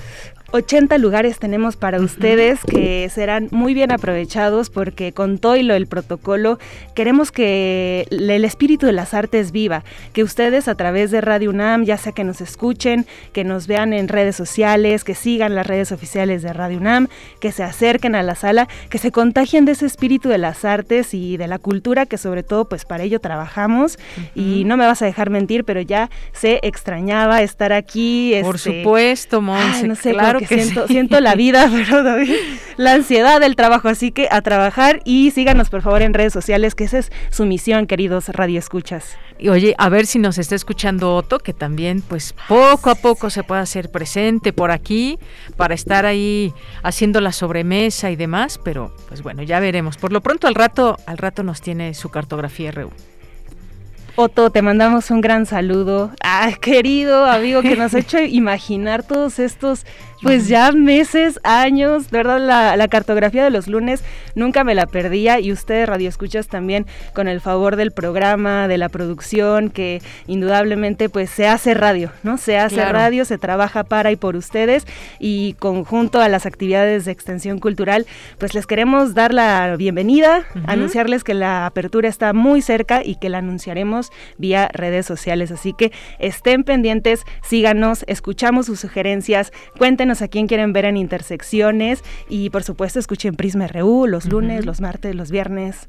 80 lugares tenemos para ustedes que serán muy bien aprovechados porque con todo y lo del protocolo queremos que el espíritu de las artes viva, que ustedes a través de Radio UNAM, ya sea que nos escuchen, que nos vean en redes sociales, que sigan las redes oficiales de Radio UNAM, que se acerquen a la sala, que se contagien de ese espíritu de las artes y de la cultura que sobre todo pues para ello trabajamos y no me vas a dejar mentir, pero ya se extrañaba estar aquí. Por este, supuesto, Monse, no sé, claro siento, siento la vida, pero la ansiedad del trabajo, así que a trabajar y síganos por favor en redes sociales, que esa es su misión, queridos radioescuchas. Y oye, a ver si nos está escuchando Otto, que también pues poco a poco se puede hacer presente por aquí para estar ahí haciendo la sobremesa y demás, pero pues bueno, ya veremos. Por lo pronto al rato, al rato nos tiene su cartografía RU. Otto, te mandamos un gran saludo. Ah, querido amigo que nos ha hecho imaginar todos estos pues ya meses, años, de verdad la, cartografía de los lunes nunca me la perdía y ustedes radio escuchas también con el favor del programa, de la producción, que indudablemente pues se hace radio, ¿no? Se hace radio, se trabaja para y por ustedes y conjunto a las actividades de extensión cultural, pues les queremos dar la bienvenida, anunciarles que la apertura está muy cerca y que la anunciaremos vía redes sociales, así que estén pendientes, síganos, escuchamos sus sugerencias, cuéntenos a quién quieren ver en intersecciones y por supuesto escuchen Prisma RU los lunes, los martes, los viernes.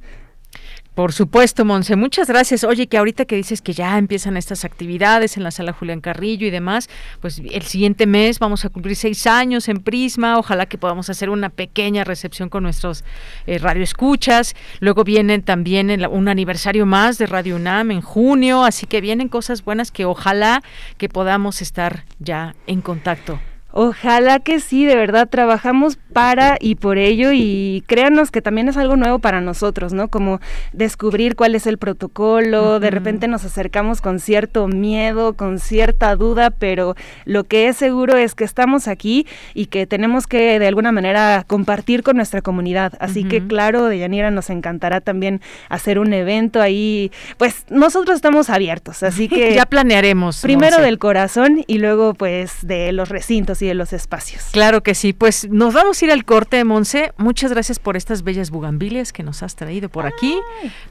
Por supuesto, Monse, muchas gracias. Oye, que ahorita que dices que ya empiezan estas actividades en la sala Julián Carrillo y demás, pues el siguiente mes vamos a cumplir seis años en Prisma. Ojalá que podamos hacer una pequeña recepción con nuestros eh, radioescuchas. Luego vienen también un aniversario más de Radio UNAM en junio, así que vienen cosas buenas que ojalá que podamos estar ya en contacto. Ojalá que sí, de verdad trabajamos para y por ello y créanos que también es algo nuevo para nosotros, ¿no? Como descubrir cuál es el protocolo, de repente nos acercamos con cierto miedo, con cierta duda, pero lo que es seguro es que estamos aquí y que tenemos que de alguna manera compartir con nuestra comunidad. Así que claro, Deyanira nos encantará también hacer un evento ahí. Pues nosotros estamos abiertos, así que ya planearemos. Primero del corazón y luego pues de los recintos de los espacios. Claro que sí, pues nos vamos a ir al corte, Monse. Muchas gracias por estas bellas bugambilias que nos has traído por aquí,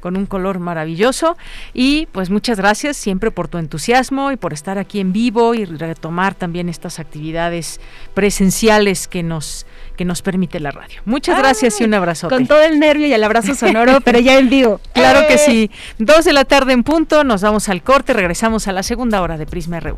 con un color maravilloso. Y pues muchas gracias siempre por tu entusiasmo y por estar aquí en vivo y retomar también estas actividades presenciales que nos que nos permite la radio. Muchas gracias y un abrazo. Con todo el nervio y el abrazo sonoro, pero ya en vivo. Claro que sí. Dos de la tarde en punto, nos vamos al corte, regresamos a la segunda hora de Prisma RU.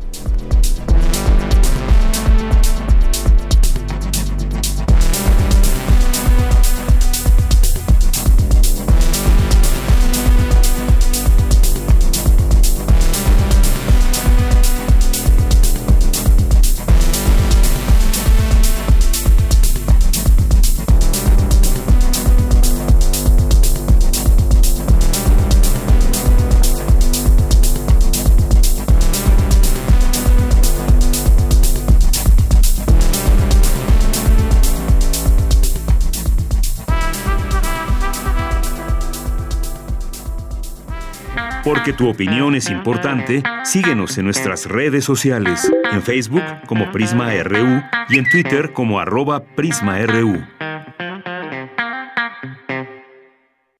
Porque tu opinión es importante, síguenos en nuestras redes sociales, en Facebook como Prisma RU y en Twitter como arroba PrismaRU.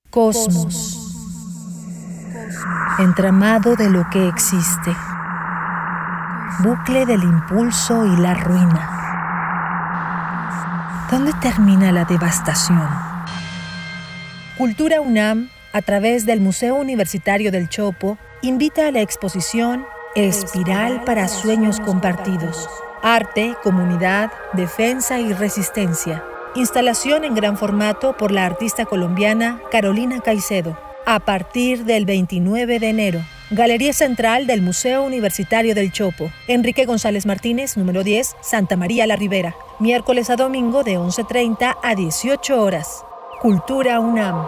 Cosmos. Entramado de lo que existe. Bucle del impulso y la ruina. ¿Dónde termina la devastación? Cultura UNAM a través del Museo Universitario del Chopo, invita a la exposición Espiral para Sueños Compartidos. Arte, Comunidad, Defensa y Resistencia. Instalación en gran formato por la artista colombiana Carolina Caicedo. A partir del 29 de enero. Galería Central del Museo Universitario del Chopo. Enrique González Martínez, número 10, Santa María la Ribera. Miércoles a domingo de 11.30 a 18 horas. Cultura UNAM.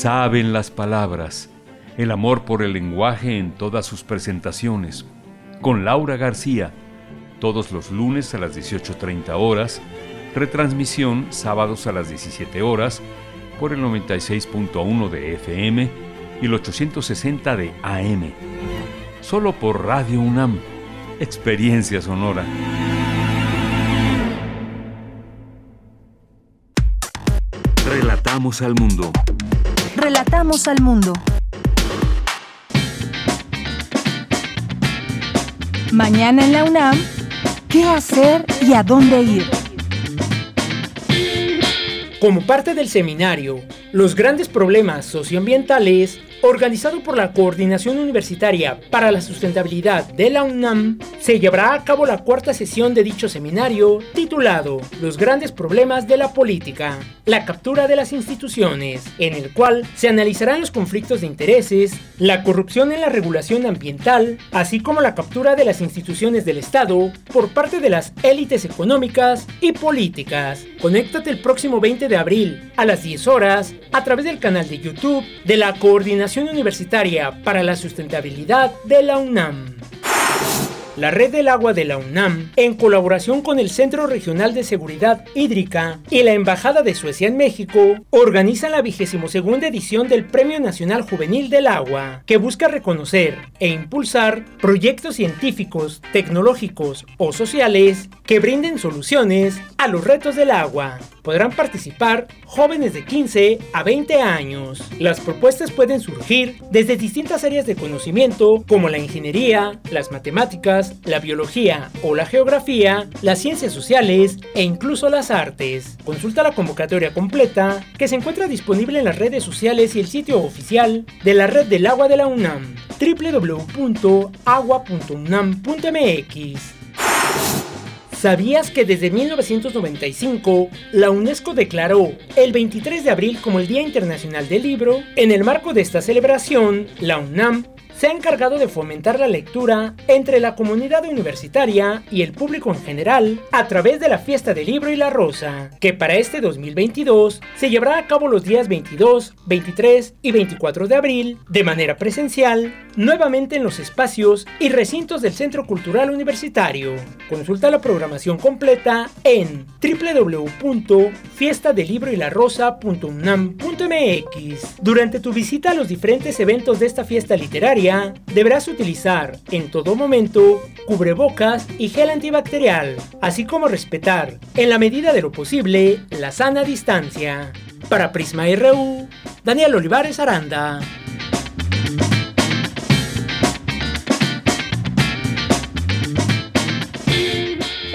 Saben las palabras, el amor por el lenguaje en todas sus presentaciones. Con Laura García, todos los lunes a las 18.30 horas, retransmisión sábados a las 17 horas por el 96.1 de FM y el 860 de AM. Solo por Radio UNAM. Experiencia sonora. Relatamos al mundo. Relatamos al mundo. Mañana en la UNAM, ¿qué hacer y a dónde ir? Como parte del seminario, Los grandes problemas socioambientales organizado por la Coordinación Universitaria para la Sustentabilidad de la UNAM, se llevará a cabo la cuarta sesión de dicho seminario titulado Los grandes problemas de la política, la captura de las instituciones, en el cual se analizarán los conflictos de intereses, la corrupción en la regulación ambiental, así como la captura de las instituciones del Estado por parte de las élites económicas y políticas. Conéctate el próximo 20 de abril a las 10 horas a través del canal de YouTube de la Coordinación Universitaria para la Sustentabilidad de la UNAM. La Red del Agua de la UNAM, en colaboración con el Centro Regional de Seguridad Hídrica y la Embajada de Suecia en México, organizan la 22 edición del Premio Nacional Juvenil del Agua, que busca reconocer e impulsar proyectos científicos, tecnológicos o sociales que brinden soluciones a los retos del agua. Podrán participar jóvenes de 15 a 20 años. Las propuestas pueden surgir desde distintas áreas de conocimiento como la ingeniería, las matemáticas, la biología o la geografía, las ciencias sociales e incluso las artes. Consulta la convocatoria completa que se encuentra disponible en las redes sociales y el sitio oficial de la Red del Agua de la UNAM www.agua.unam.mx. ¿Sabías que desde 1995 la UNESCO declaró el 23 de abril como el Día Internacional del Libro? En el marco de esta celebración, la UNAM se ha encargado de fomentar la lectura entre la comunidad universitaria y el público en general a través de la Fiesta del Libro y la Rosa, que para este 2022 se llevará a cabo los días 22, 23 y 24 de abril de manera presencial, nuevamente en los espacios y recintos del Centro Cultural Universitario. Consulta la programación completa en www.fiestadelibroylarosa.unam.mx. Durante tu visita a los diferentes eventos de esta fiesta literaria, deberás utilizar en todo momento cubrebocas y gel antibacterial, así como respetar, en la medida de lo posible, la sana distancia. Para Prisma RU, Daniel Olivares Aranda.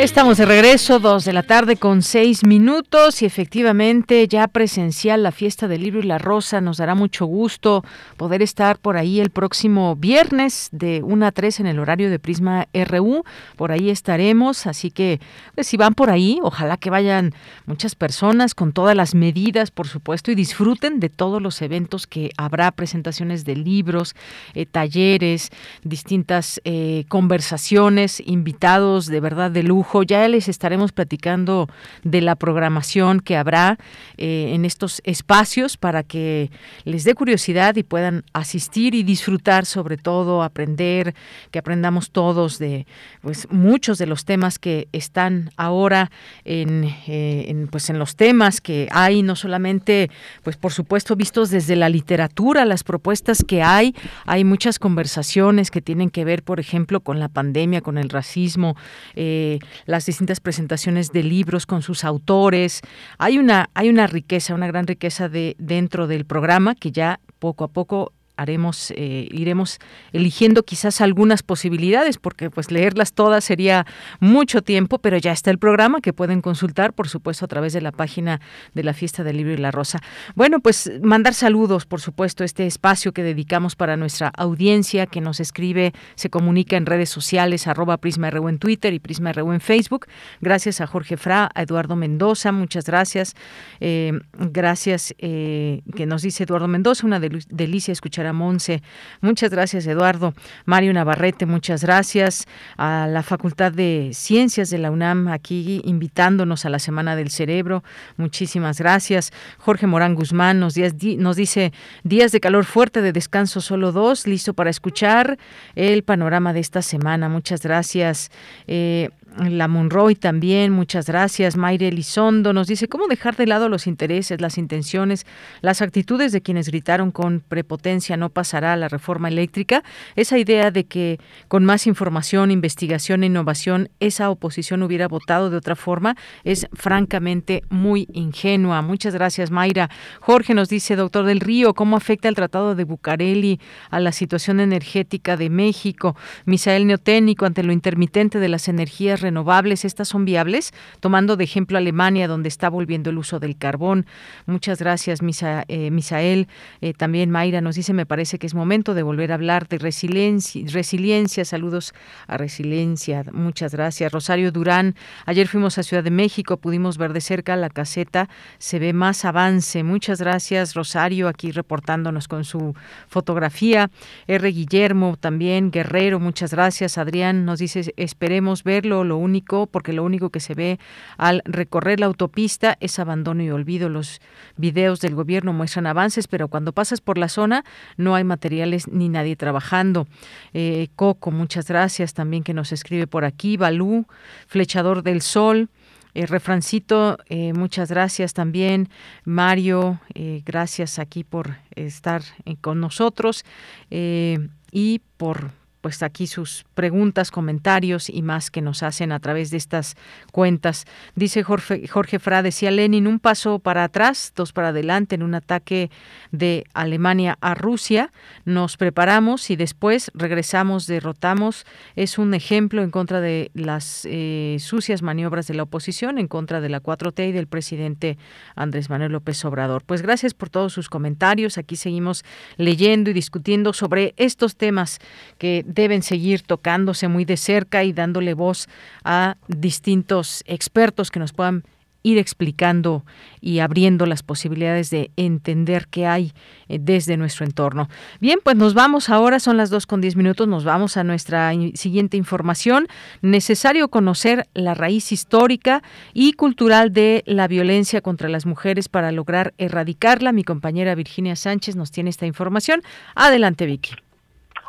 Estamos de regreso, dos de la tarde con seis minutos y efectivamente ya presencial la fiesta del libro y la rosa. Nos dará mucho gusto poder estar por ahí el próximo viernes de 1 a 3 en el horario de Prisma RU. Por ahí estaremos, así que pues, si van por ahí, ojalá que vayan muchas personas con todas las medidas, por supuesto, y disfruten de todos los eventos que habrá, presentaciones de libros, eh, talleres, distintas eh, conversaciones, invitados de verdad de lujo lujo. Ya les estaremos platicando de la programación que habrá eh, en estos espacios para que les dé curiosidad y puedan asistir y disfrutar, sobre todo, aprender, que aprendamos todos de pues muchos de los temas que están ahora en, eh, en pues en los temas que hay, no solamente, pues por supuesto, vistos desde la literatura, las propuestas que hay, hay muchas conversaciones que tienen que ver, por ejemplo, con la pandemia, con el racismo, eh, las distintas presentaciones de libros con sus autores. Hay una, hay una riqueza, una gran riqueza de, dentro del programa que ya poco a poco haremos, eh, iremos eligiendo quizás algunas posibilidades, porque pues leerlas todas sería mucho tiempo, pero ya está el programa que pueden consultar, por supuesto, a través de la página de la Fiesta del Libro y la Rosa. Bueno, pues mandar saludos, por supuesto, este espacio que dedicamos para nuestra audiencia que nos escribe, se comunica en redes sociales, arroba Prisma RU en Twitter y Prisma RU en Facebook. Gracias a Jorge Fra, a Eduardo Mendoza, muchas gracias. Eh, gracias, eh, que nos dice Eduardo Mendoza, una delicia escuchar Monse. Muchas gracias, Eduardo. Mario Navarrete, muchas gracias. A la Facultad de Ciencias de la UNAM, aquí invitándonos a la Semana del Cerebro. Muchísimas gracias. Jorge Morán Guzmán nos, nos dice, días de calor fuerte, de descanso solo dos, listo para escuchar el panorama de esta semana. Muchas gracias. Eh, la Monroy también, muchas gracias. Mayre Elizondo nos dice, ¿cómo dejar de lado los intereses, las intenciones, las actitudes de quienes gritaron con prepotencia no pasará la reforma eléctrica? Esa idea de que con más información, investigación e innovación esa oposición hubiera votado de otra forma es francamente muy ingenua. Muchas gracias, Mayra. Jorge nos dice, doctor del Río, ¿cómo afecta el Tratado de Bucareli a la situación energética de México? Misael Neoténico, ante lo intermitente de las energías renovables, estas son viables, tomando de ejemplo Alemania, donde está volviendo el uso del carbón. Muchas gracias, Misa, eh, Misael. Eh, también Mayra nos dice, me parece que es momento de volver a hablar de resiliencia. resiliencia. Saludos a Resiliencia. Muchas gracias. Rosario Durán, ayer fuimos a Ciudad de México, pudimos ver de cerca la caseta, se ve más avance. Muchas gracias, Rosario, aquí reportándonos con su fotografía. R. Guillermo, también Guerrero, muchas gracias. Adrián nos dice, esperemos verlo, lo único, porque lo único que se ve al recorrer la autopista es abandono y olvido. Los videos del gobierno muestran avances, pero cuando pasas por la zona no hay materiales ni nadie trabajando. Eh, Coco, muchas gracias también que nos escribe por aquí. Balú, Flechador del Sol. Eh, refrancito, eh, muchas gracias también. Mario, gracias aquí por estar con nosotros y por pues aquí sus preguntas, comentarios y más que nos hacen a través de estas cuentas. Dice Jorge, Jorge Fra, decía Lenin, un paso para atrás, dos para adelante en un ataque de Alemania a Rusia. Nos preparamos y después regresamos, derrotamos. Es un ejemplo en contra de las eh, sucias maniobras de la oposición, en contra de la 4T y del presidente Andrés Manuel López Obrador. Pues gracias por todos sus comentarios. Aquí seguimos leyendo y discutiendo sobre estos temas que deben seguir tocándose muy de cerca y dándole voz a distintos expertos que nos puedan ir explicando y abriendo las posibilidades de entender qué hay eh, desde nuestro entorno. Bien, pues nos vamos ahora, son las dos con diez minutos, nos vamos a nuestra siguiente información. Necesario conocer la raíz histórica y cultural de la violencia contra las mujeres para lograr erradicarla. Mi compañera Virginia Sánchez nos tiene esta información. Adelante, Vicky.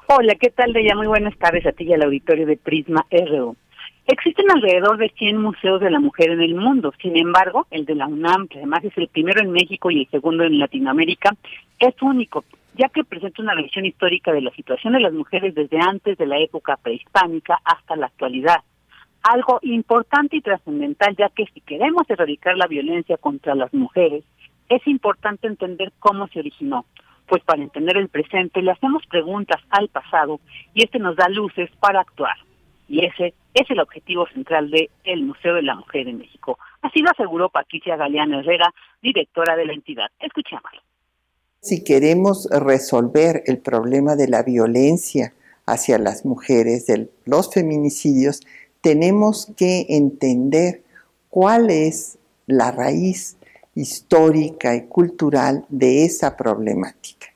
Hola, ¿qué tal, Deya? Muy buenas tardes a ti y al auditorio de Prisma RU. Existen alrededor de 100 museos de la mujer en el mundo. Sin embargo, el de la UNAM, que además es el primero en México y el segundo en Latinoamérica, es único, ya que presenta una visión histórica de la situación de las mujeres desde antes de la época prehispánica hasta la actualidad. Algo importante y trascendental, ya que si queremos erradicar la violencia contra las mujeres, es importante entender cómo se originó pues para entender el presente le hacemos preguntas al pasado y este nos da luces para actuar. Y ese es el objetivo central de el Museo de la Mujer en México. Así lo aseguró Patricia Galeano Herrera, directora de la entidad. Escuchémoslo. Si queremos resolver el problema de la violencia hacia las mujeres, de los feminicidios, tenemos que entender cuál es la raíz histórica y cultural de esa problemática.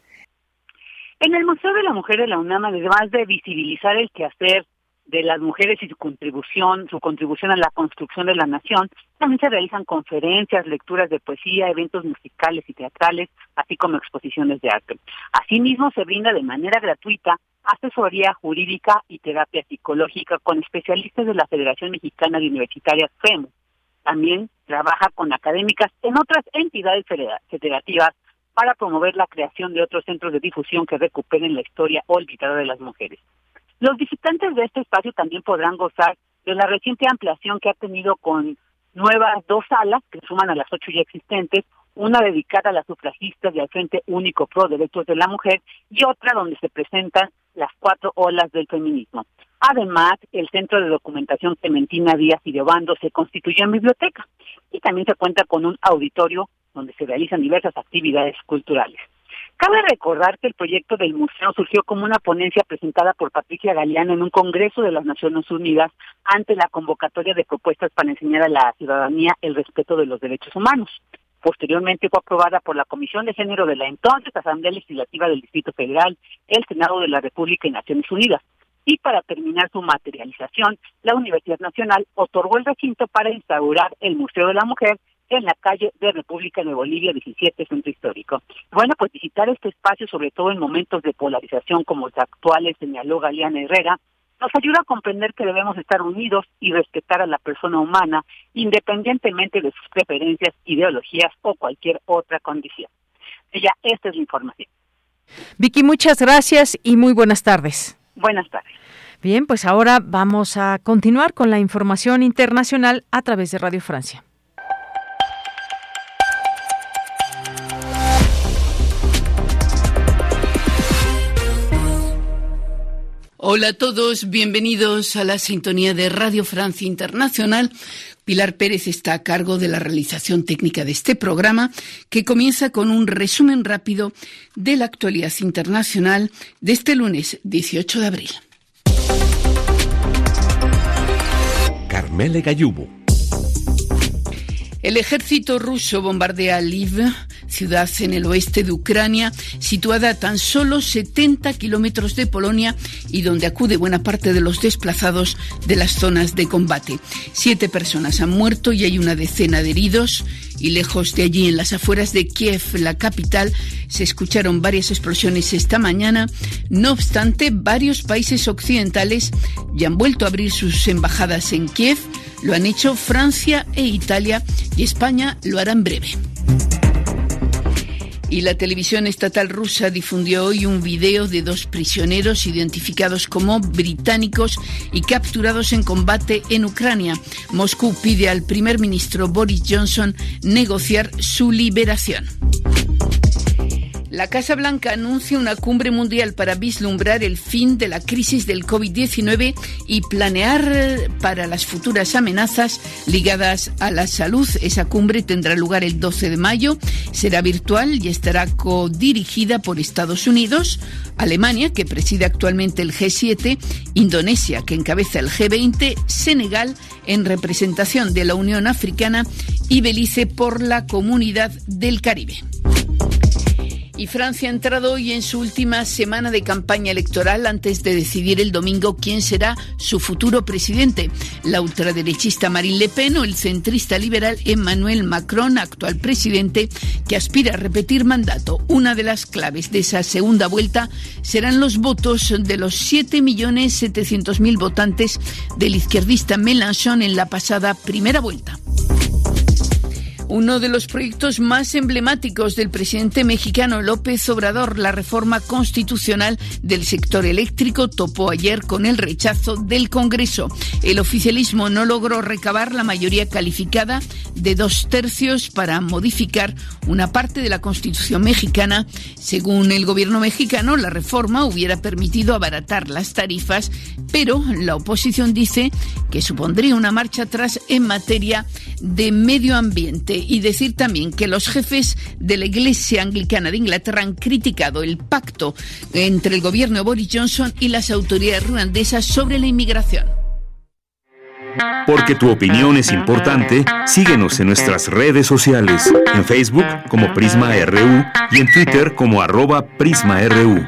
En el Museo de la Mujer de la UNAM, además de visibilizar el quehacer de las mujeres y su contribución, su contribución a la construcción de la nación. También se realizan conferencias, lecturas de poesía, eventos musicales y teatrales, así como exposiciones de arte. Asimismo, se brinda de manera gratuita asesoría jurídica y terapia psicológica con especialistas de la Federación Mexicana de Universitarias FEMU. También trabaja con académicas en otras entidades federativas para promover la creación de otros centros de difusión que recuperen la historia olvidada de las mujeres. Los visitantes de este espacio también podrán gozar de la reciente ampliación que ha tenido con nuevas dos salas que suman a las ocho ya existentes, una dedicada a las sufragistas del Frente Único Pro Derechos de la Mujer y otra donde se presentan las cuatro olas del feminismo. Además, el Centro de Documentación Clementina Díaz y de Obando se constituyó en biblioteca y también se cuenta con un auditorio donde se realizan diversas actividades culturales. Cabe recordar que el proyecto del museo surgió como una ponencia presentada por Patricia Galeano en un congreso de las Naciones Unidas ante la convocatoria de propuestas para enseñar a la ciudadanía el respeto de los derechos humanos. Posteriormente fue aprobada por la Comisión de Género de la entonces Asamblea Legislativa del Distrito Federal, el Senado de la República y Naciones Unidas. Y para terminar su materialización, la Universidad Nacional otorgó el recinto para instaurar el Museo de la Mujer en la calle de República de Bolivia 17, Centro Histórico. Bueno, pues visitar este espacio, sobre todo en momentos de polarización como los actuales, señaló Galeana Herrera, nos ayuda a comprender que debemos estar unidos y respetar a la persona humana independientemente de sus preferencias, ideologías o cualquier otra condición. Ella, esta es la información. Vicky, muchas gracias y muy buenas tardes. Buenas tardes. Bien, pues ahora vamos a continuar con la información internacional a través de Radio Francia. Hola a todos, bienvenidos a la sintonía de Radio Francia Internacional. Pilar Pérez está a cargo de la realización técnica de este programa, que comienza con un resumen rápido de la actualidad internacional de este lunes 18 de abril. Carmele Gayubo. El ejército ruso bombardea Lviv, ciudad en el oeste de Ucrania, situada a tan solo 70 kilómetros de Polonia y donde acude buena parte de los desplazados de las zonas de combate. Siete personas han muerto y hay una decena de heridos. Y lejos de allí, en las afueras de Kiev, la capital, se escucharon varias explosiones esta mañana. No obstante, varios países occidentales ya han vuelto a abrir sus embajadas en Kiev lo han hecho Francia e Italia y España lo hará en breve. Y la televisión estatal rusa difundió hoy un video de dos prisioneros identificados como británicos y capturados en combate en Ucrania. Moscú pide al primer ministro Boris Johnson negociar su liberación. La Casa Blanca anuncia una cumbre mundial para vislumbrar el fin de la crisis del COVID-19 y planear para las futuras amenazas ligadas a la salud. Esa cumbre tendrá lugar el 12 de mayo, será virtual y estará codirigida por Estados Unidos, Alemania, que preside actualmente el G7, Indonesia, que encabeza el G20, Senegal, en representación de la Unión Africana, y Belice por la Comunidad del Caribe. Y Francia ha entrado hoy en su última semana de campaña electoral antes de decidir el domingo quién será su futuro presidente. La ultraderechista Marine Le Pen o el centrista liberal Emmanuel Macron, actual presidente, que aspira a repetir mandato. Una de las claves de esa segunda vuelta serán los votos de los 7.700.000 votantes del izquierdista Mélenchon en la pasada primera vuelta. Uno de los proyectos más emblemáticos del presidente mexicano López Obrador, la reforma constitucional del sector eléctrico, topó ayer con el rechazo del Congreso. El oficialismo no logró recabar la mayoría calificada de dos tercios para modificar una parte de la Constitución mexicana. Según el gobierno mexicano, la reforma hubiera permitido abaratar las tarifas, pero la oposición dice que supondría una marcha atrás en materia de medio ambiente y decir también que los jefes de la Iglesia Anglicana de Inglaterra han criticado el pacto entre el gobierno de Boris Johnson y las autoridades ruandesas sobre la inmigración. Porque tu opinión es importante, síguenos en nuestras redes sociales, en Facebook como Prisma RU y en Twitter como arroba PrismaRU.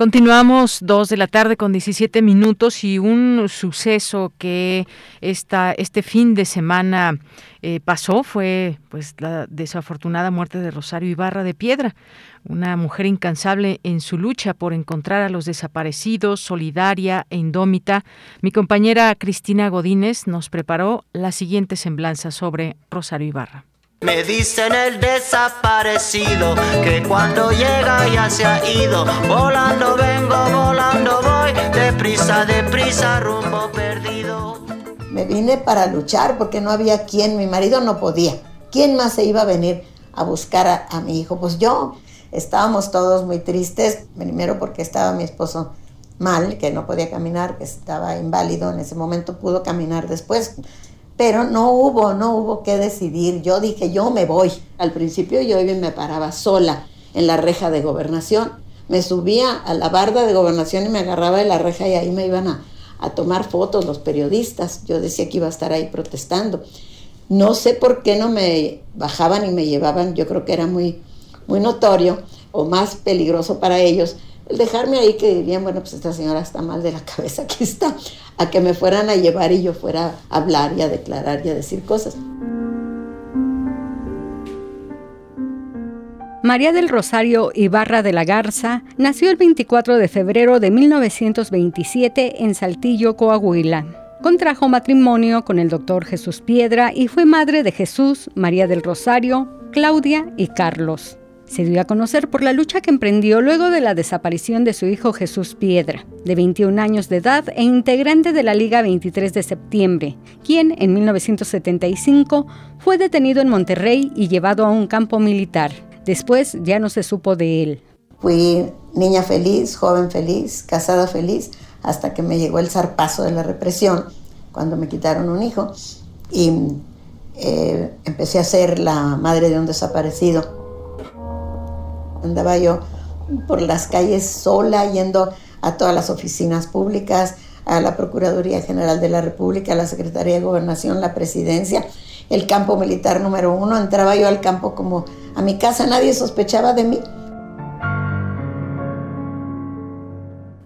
Continuamos dos de la tarde con 17 minutos y un suceso que este fin de semana eh, pasó fue pues la desafortunada muerte de Rosario Ibarra de Piedra, una mujer incansable en su lucha por encontrar a los desaparecidos, solidaria e indómita. Mi compañera Cristina Godínez nos preparó la siguiente semblanza sobre Rosario Ibarra. Me dicen el desaparecido que cuando llega ya se ha ido. Volando vengo, volando voy, deprisa, deprisa, rumbo perdido. Me vine para luchar porque no había quien, mi marido no podía. ¿Quién más se iba a venir a buscar a, a mi hijo? Pues yo. Estábamos todos muy tristes, primero porque estaba mi esposo mal, que no podía caminar, que estaba inválido, en ese momento pudo caminar después pero no hubo, no hubo que decidir. Yo dije, yo me voy. Al principio yo me paraba sola en la reja de gobernación. Me subía a la barda de gobernación y me agarraba de la reja y ahí me iban a, a tomar fotos los periodistas. Yo decía que iba a estar ahí protestando. No sé por qué no me bajaban y me llevaban, yo creo que era muy, muy notorio o más peligroso para ellos dejarme ahí que dirían, bueno, pues esta señora está mal de la cabeza, aquí está, a que me fueran a llevar y yo fuera a hablar y a declarar y a decir cosas. María del Rosario Ibarra de la Garza nació el 24 de febrero de 1927 en Saltillo, Coahuila. Contrajo matrimonio con el doctor Jesús Piedra y fue madre de Jesús, María del Rosario, Claudia y Carlos. Se dio a conocer por la lucha que emprendió luego de la desaparición de su hijo Jesús Piedra, de 21 años de edad e integrante de la Liga 23 de septiembre, quien en 1975 fue detenido en Monterrey y llevado a un campo militar. Después ya no se supo de él. Fui niña feliz, joven feliz, casada feliz, hasta que me llegó el zarpazo de la represión, cuando me quitaron un hijo, y eh, empecé a ser la madre de un desaparecido Andaba yo por las calles sola, yendo a todas las oficinas públicas, a la Procuraduría General de la República, a la Secretaría de Gobernación, la Presidencia, el campo militar número uno. Entraba yo al campo como a mi casa, nadie sospechaba de mí.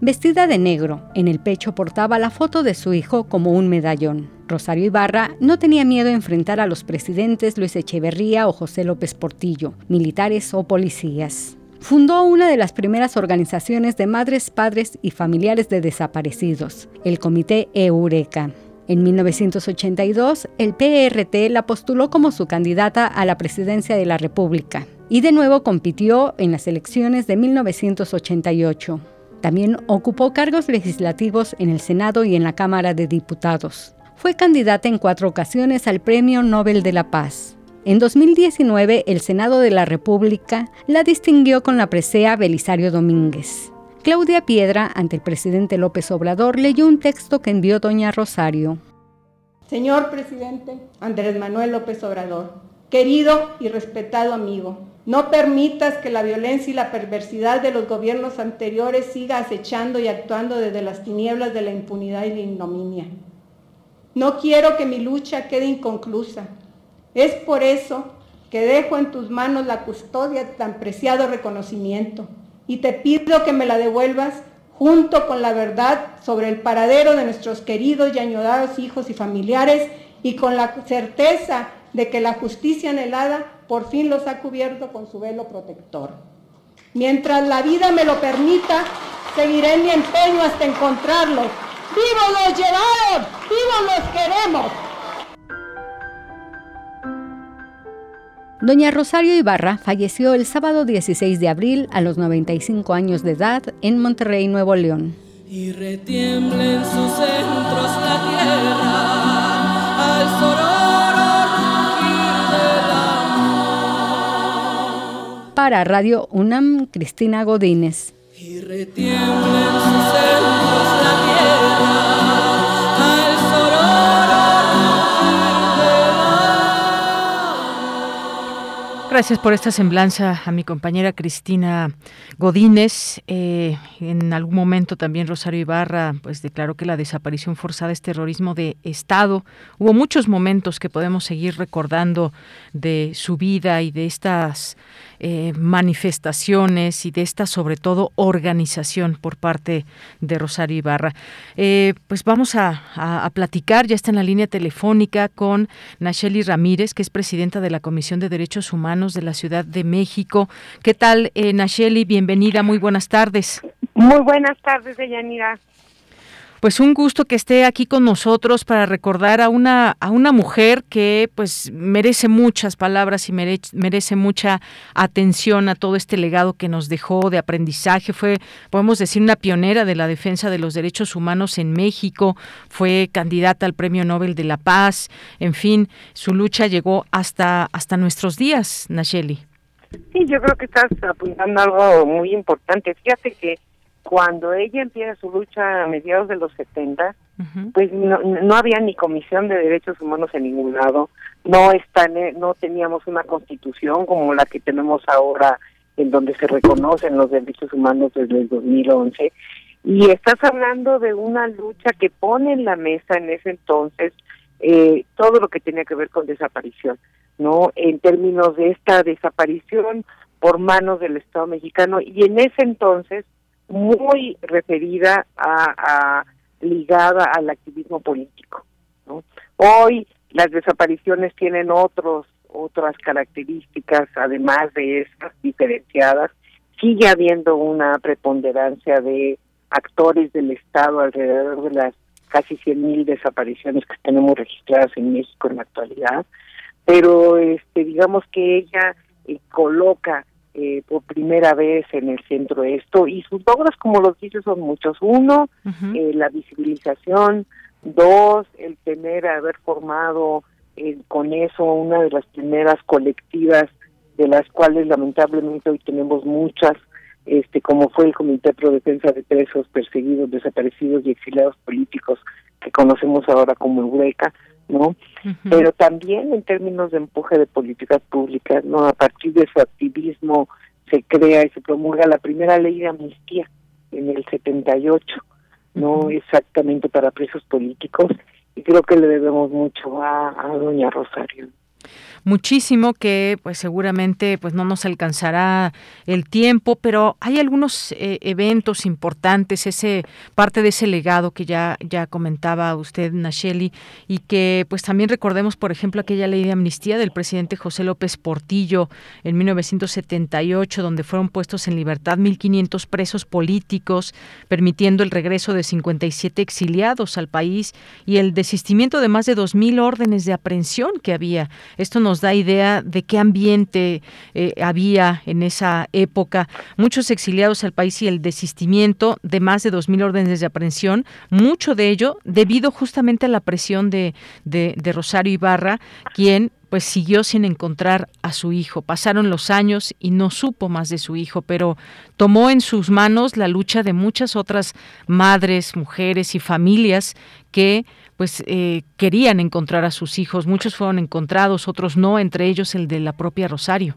Vestida de negro, en el pecho portaba la foto de su hijo como un medallón. Rosario Ibarra no tenía miedo a enfrentar a los presidentes Luis Echeverría o José López Portillo, militares o policías. Fundó una de las primeras organizaciones de madres, padres y familiares de desaparecidos, el Comité Eureka. En 1982, el PRT la postuló como su candidata a la presidencia de la República y de nuevo compitió en las elecciones de 1988. También ocupó cargos legislativos en el Senado y en la Cámara de Diputados. Fue candidata en cuatro ocasiones al Premio Nobel de la Paz. En 2019, el Senado de la República la distinguió con la presea Belisario Domínguez. Claudia Piedra, ante el presidente López Obrador, leyó un texto que envió doña Rosario. Señor presidente Andrés Manuel López Obrador, querido y respetado amigo, no permitas que la violencia y la perversidad de los gobiernos anteriores siga acechando y actuando desde las tinieblas de la impunidad y la ignominia. No quiero que mi lucha quede inconclusa. Es por eso que dejo en tus manos la custodia de tan preciado reconocimiento y te pido que me la devuelvas junto con la verdad sobre el paradero de nuestros queridos y añorados hijos y familiares y con la certeza de que la justicia anhelada por fin los ha cubierto con su velo protector. Mientras la vida me lo permita, seguiré mi empeño hasta encontrarlos. ¡Vivos los llevaron! ¡Vivos los queremos! Doña Rosario Ibarra falleció el sábado 16 de abril a los 95 años de edad en Monterrey, Nuevo León. Y retiembla en sus centros la tierra al Para Radio UNAM, Cristina Godínez. Y retiembla en sus centros Gracias por esta semblanza a mi compañera Cristina Godínez. Eh, en algún momento también Rosario Ibarra pues declaró que la desaparición forzada es terrorismo de Estado. Hubo muchos momentos que podemos seguir recordando de su vida y de estas eh, manifestaciones y de esta sobre todo organización por parte de Rosario Ibarra. Eh, pues vamos a, platicar, ya está en la línea telefónica con Nacheli Ramírez, que es presidenta de la Comisión de Derechos Humanos de la Ciudad de México. ¿Qué tal, eh, Nacheli? Bienvenida, muy buenas tardes. Muy buenas tardes, Deyanira. Pues un gusto que esté aquí con nosotros para recordar a una a una mujer que pues merece muchas palabras y merece, mucha atención a todo este legado que nos dejó de aprendizaje. Fue podemos decir una pionera de la defensa de los derechos humanos en México, fue candidata al Premio Nobel de la Paz, en fin, su lucha llegó hasta hasta nuestros días, Nacheli. Sí, yo creo que estás apuntando algo muy importante. Fíjate que cuando ella empieza su lucha a mediados de los 70, pues no, no había ni comisión de derechos humanos en ningún lado, no está, no teníamos una constitución como la que tenemos ahora en donde se reconocen los derechos humanos desde el 2011 y estás hablando de una lucha que pone en la mesa en ese entonces eh, todo lo que tenía que ver con desaparición, ¿no? En términos de esta desaparición por manos del Estado mexicano. Y en ese entonces muy referida a, ligada al activismo político. Hoy las desapariciones tienen otros otras características además de esas diferenciadas. Sigue habiendo una preponderancia de actores del Estado alrededor de las casi 100.000 desapariciones que tenemos registradas en México en la actualidad, pero este digamos que ella eh, coloca eh, por primera vez en el centro de esto y sus logros como los dices son muchos. Uno eh, la visibilización. Dos el tener haber formado eh, con eso una de las primeras colectivas de las cuales lamentablemente hoy tenemos muchas este como fue el Comité Pro Defensa de Presos Perseguidos, Desaparecidos y Exiliados Políticos que conocemos ahora como Eureka, ¿no? Pero también en términos de empuje de políticas públicas, ¿no? A partir de su activismo se crea y se promulga la primera ley de amnistía en el 78, no exactamente para presos políticos, y creo que le debemos mucho a, a doña Rosario muchísimo que pues seguramente pues no nos alcanzará el tiempo, pero hay algunos eh, eventos importantes, ese parte de ese legado que ya ya comentaba usted Nacheli y que pues también recordemos por ejemplo aquella ley de amnistía del presidente José López Portillo en 1978 donde fueron puestos en libertad 1500 presos políticos, permitiendo el regreso de 57 exiliados al país y el desistimiento de más de 2000 órdenes de aprehensión que había. Esto nos da idea de qué ambiente eh, había en esa época. Muchos exiliados al país y el desistimiento de más de 2.000 órdenes de aprehensión, mucho de ello debido justamente a la presión de, de, de Rosario Ibarra, quien pues siguió sin encontrar a su hijo. Pasaron los años y no supo más de su hijo, pero tomó en sus manos la lucha de muchas otras madres, mujeres y familias que pues eh, querían encontrar a sus hijos. Muchos fueron encontrados, otros no, entre ellos el de la propia Rosario.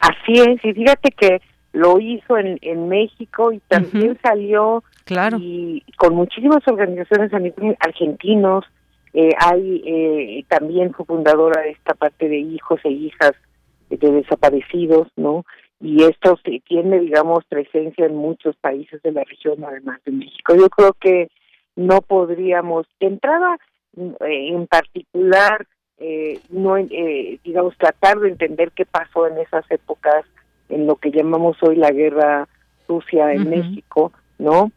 Así es, y fíjate que lo hizo en, en México y también salió claro. y con muchísimas organizaciones argentinos. Eh, hay eh, también fue fundadora de esta parte de hijos e hijas de desaparecidos, ¿no? Y esto tiene, digamos, presencia en muchos países de la región, además de México. Yo creo que no podríamos, de entrada eh, en particular, eh, no eh, digamos tratar de entender qué pasó en esas épocas en lo que llamamos hoy la guerra sucia en México, ¿no?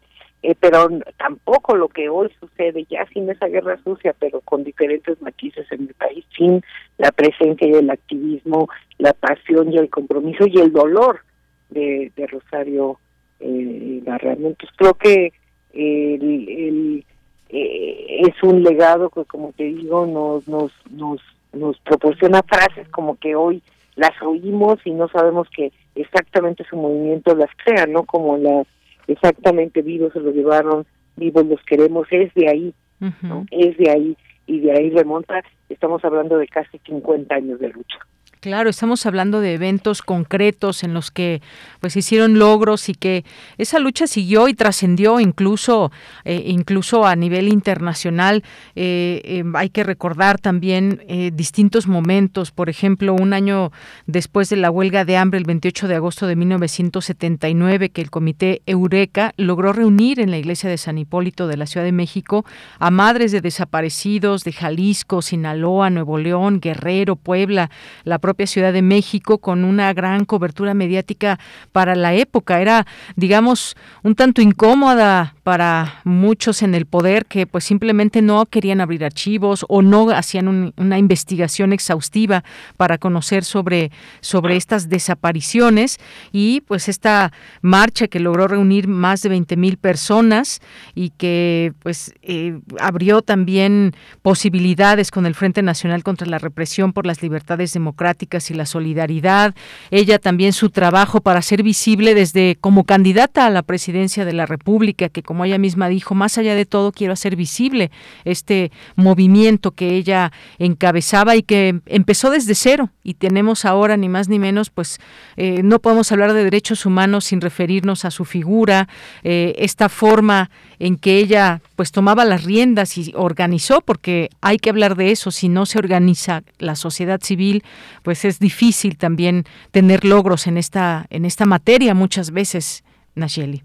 Eh, pero tampoco lo que hoy sucede ya sin esa guerra sucia, pero con diferentes matices en el país, sin la presencia y el activismo, la pasión y el compromiso y el dolor de, de Rosario eh, Entonces creo que el, eh, es un legado que, como te digo, nos, nos, nos, nos proporciona frases como que hoy las oímos y no sabemos que exactamente su movimiento las crea, ¿no? Como las exactamente vivos se los llevaron, vivos los queremos, es de ahí, ¿no? Es de ahí y de ahí remonta, estamos hablando de casi 50 años de lucha. Claro, estamos hablando de eventos concretos en los que pues hicieron logros y que esa lucha siguió y trascendió incluso eh, incluso a nivel internacional. Eh, eh, hay que recordar también distintos momentos, por ejemplo, un año después de la huelga de hambre, el 28 de agosto de 1979, que el Comité Eureka logró reunir en la iglesia de San Hipólito de la Ciudad de México a madres de desaparecidos de Jalisco, Sinaloa, Nuevo León, Guerrero, Puebla, la propia Ciudad de México con una gran cobertura mediática para la época. Era, digamos, un tanto incómoda para muchos en el poder que pues simplemente no querían abrir archivos o no hacían una investigación exhaustiva para conocer sobre, sobre estas desapariciones y pues esta marcha que logró reunir más de 20 mil personas y que pues eh, abrió también posibilidades con el Frente Nacional contra la Represión por las Libertades Democráticas y la Solidaridad. Ella también su trabajo para ser visible desde como candidata a la presidencia de la República, que como ella misma dijo, más allá de todo quiero hacer visible este movimiento que ella encabezaba y que empezó desde cero y tenemos ahora ni más ni menos, pues eh, no podemos hablar de derechos humanos sin referirnos a su figura, eh, esta forma en que ella pues tomaba las riendas y organizó, porque hay que hablar de eso, si no se organiza la sociedad civil, pues es difícil también tener logros en esta, en esta materia muchas veces, Nacheli.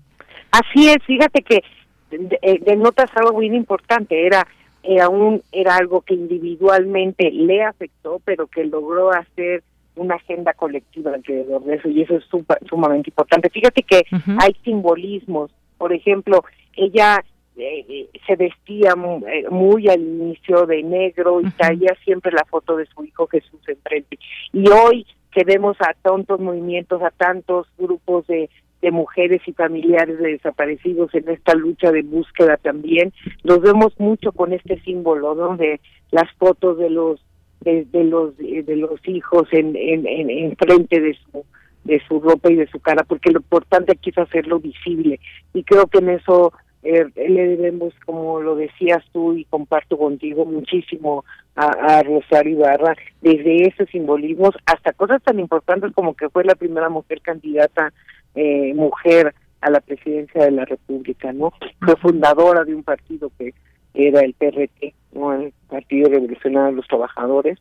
Así es, fíjate que eh, denotas algo muy importante, era era un era algo que individualmente le afectó, pero que logró hacer una agenda colectiva alrededor de eso y eso es sumamente importante. Fíjate que hay simbolismos, por ejemplo, ella eh, eh, se vestía muy, al inicio de negro y traía siempre la foto de su hijo Jesús enfrente. Y hoy que vemos a tantos movimientos, a tantos grupos de de mujeres y familiares de desaparecidos en esta lucha de búsqueda también. Los vemos mucho con este símbolo, ¿no? De las fotos de los de, los de los hijos en, en, en, frente de su de su ropa y de su cara, porque lo importante aquí es hacerlo visible y creo que en eso eh, le debemos, como lo decías tú y comparto contigo muchísimo a, a Rosario Ibarra, desde esos simbolismos hasta cosas tan importantes como que fue la primera mujer candidata eh, mujer a la presidencia de la República, ¿no? Fue fundadora de un partido que era el PRT, ¿no? El Partido Revolucionario de los Trabajadores,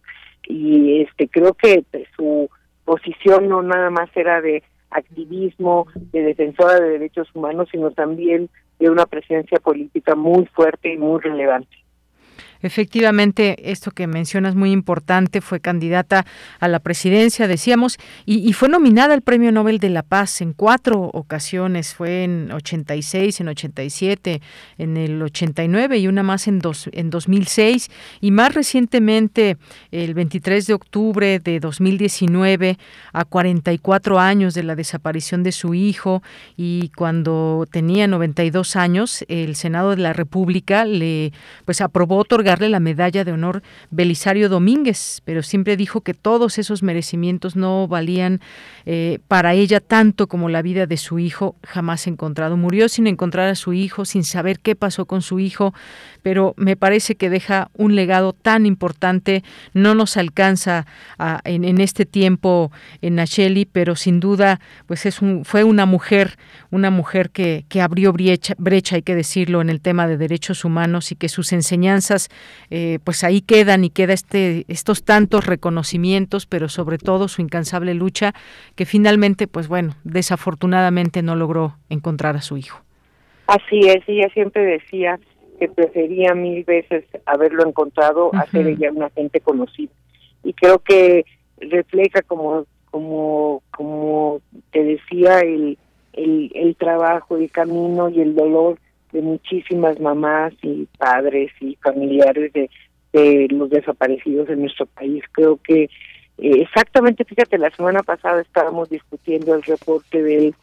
y este creo que su posición no nada más era de activismo, de defensora de derechos humanos, sino también de una presencia política muy fuerte y muy relevante. Efectivamente, esto que mencionas muy importante, fue candidata a la presidencia, decíamos, y, fue nominada al Premio Nobel de la Paz en cuatro ocasiones, fue en 86, en 87, en el 89 y una más en, dos, en 2006, y más recientemente, el 23 de octubre de 2019, a 44 años de la desaparición de su hijo, y cuando tenía 92 años, el Senado de la República le pues aprobó otorgar darle la medalla de honor Belisario Domínguez, pero siempre dijo que todos esos merecimientos no valían eh, para ella tanto como la vida de su hijo jamás encontrado. Murió sin encontrar a su hijo, sin saber qué pasó con su hijo, pero me parece que deja un legado tan importante. No nos alcanza en, este tiempo en Nacheli, pero sin duda, pues es un, fue una mujer, una mujer que, que abrió brecha, brecha, hay que decirlo, en el tema de derechos humanos y que sus enseñanzas eh, pues ahí quedan y queda este, estos tantos reconocimientos, pero sobre todo su incansable lucha que finalmente, pues bueno, desafortunadamente no logró encontrar a su hijo. Así es, ella siempre decía que prefería mil veces haberlo encontrado a ser ella una gente conocida. Y creo que refleja como como como te decía el, el, el trabajo, el camino y el dolor de muchísimas mamás y padres y familiares de, de los desaparecidos en nuestro país. Creo que eh, exactamente, fíjate, la semana pasada estábamos discutiendo el reporte del,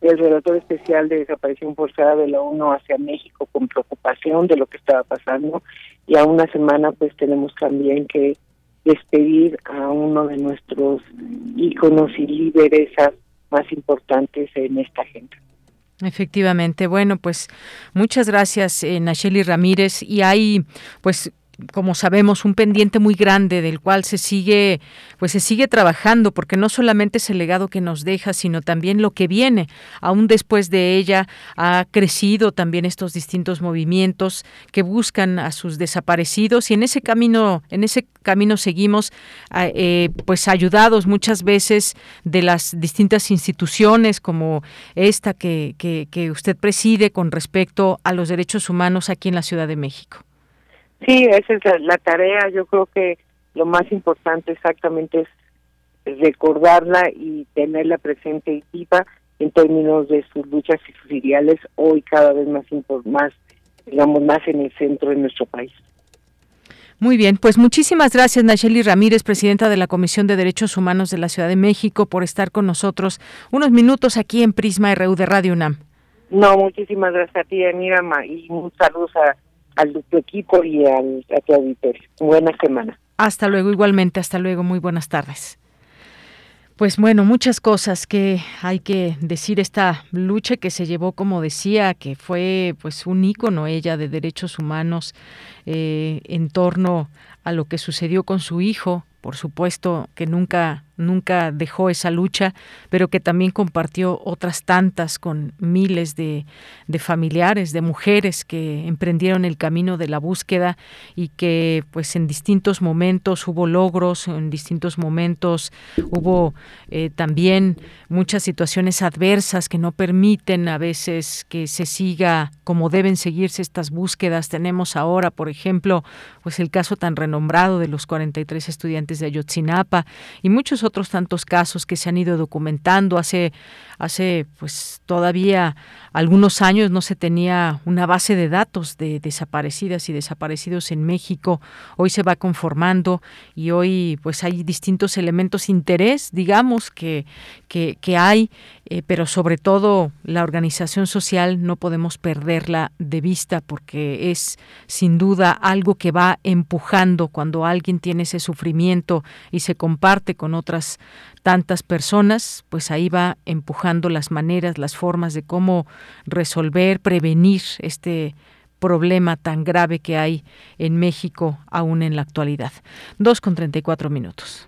del relator especial de desaparición forzada de la ONU hacia México con preocupación de lo que estaba pasando y a una semana pues tenemos también que despedir a uno de nuestros íconos y líderes más importantes en esta agenda. Efectivamente. Bueno, pues muchas gracias, eh, Nacheli Ramírez. Y hay, pues, como sabemos, un pendiente muy grande del cual se sigue, pues se sigue trabajando, porque no solamente es el legado que nos deja, sino también lo que viene. Aún después de ella ha crecido también estos distintos movimientos que buscan a sus desaparecidos y en ese camino, en ese camino seguimos, eh, pues ayudados muchas veces de las distintas instituciones como esta que, que, que usted preside con respecto a los derechos humanos aquí en la Ciudad de México. Sí, esa es la tarea. Yo creo que lo más importante exactamente es recordarla y tenerla presente y viva en términos de sus luchas y sus ideales hoy cada vez más más digamos más en el centro de nuestro país. Muy bien, pues muchísimas gracias Nacheli Ramírez, presidenta de la Comisión de Derechos Humanos de la Ciudad de México, por estar con nosotros unos minutos aquí en Prisma RU de Radio UNAM. No, muchísimas gracias a ti, Anírama, y un saludo a al tu equipo y al, a tu auditorio. Buena semana. Hasta luego, igualmente, hasta luego, muy buenas tardes. Pues bueno, muchas cosas que hay que decir esta lucha que se llevó, como decía, que fue pues un ícono ella de derechos humanos eh, en torno a lo que sucedió con su hijo, por supuesto que nunca nunca dejó esa lucha, pero que también compartió otras tantas con miles de, familiares, de mujeres que emprendieron el camino de la búsqueda y que pues en distintos momentos hubo logros, en distintos momentos hubo eh, también muchas situaciones adversas que no permiten a veces que se siga como deben seguirse estas búsquedas. Tenemos ahora, por ejemplo, pues el caso tan renombrado de los 43 estudiantes de Ayotzinapa y muchos otros tantos casos que se han ido documentando. Hace, hace pues todavía algunos años no se tenía una base de datos de desaparecidas y desaparecidos en México. Hoy se va conformando y hoy pues hay distintos elementos de interés, digamos, que, que, que hay eh, pero sobre todo la organización social no podemos perderla de vista porque es sin duda algo que va empujando cuando alguien tiene ese sufrimiento y se comparte con otras tantas personas, pues ahí va empujando las maneras, las formas de cómo resolver, prevenir este problema tan grave que hay en México aún en la actualidad. Dos con treinta y cuatro minutos.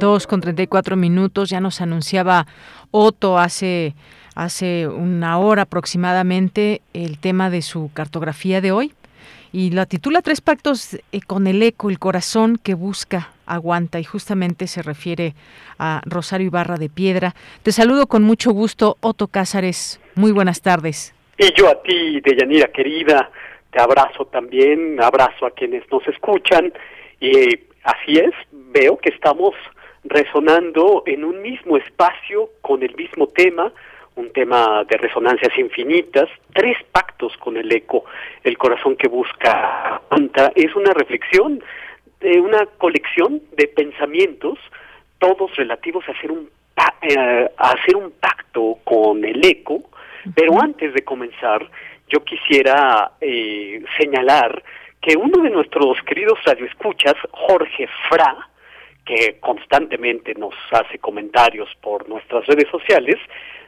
Dos con 34 minutos, ya nos anunciaba Otto hace, hace una hora aproximadamente el tema de su cartografía de hoy y la titula Tres pactos eh, con el eco, el corazón que busca, aguanta y justamente se refiere a Rosario Ibarra de Piedra. Te saludo con mucho gusto, Otto Cázares. Muy buenas tardes. Y yo a ti, Deyanira querida, te abrazo también, abrazo a quienes nos escuchan y así es, veo que estamos resonando en un mismo espacio con el mismo tema, un tema de resonancias infinitas, tres pactos con el eco, el corazón que busca es una reflexión de una colección de pensamientos, todos relativos a hacer un eh, a hacer un pacto con el eco, pero antes de comenzar, yo quisiera eh, señalar que uno de nuestros queridos radioescuchas, Jorge Fra, que constantemente nos hace comentarios por nuestras redes sociales,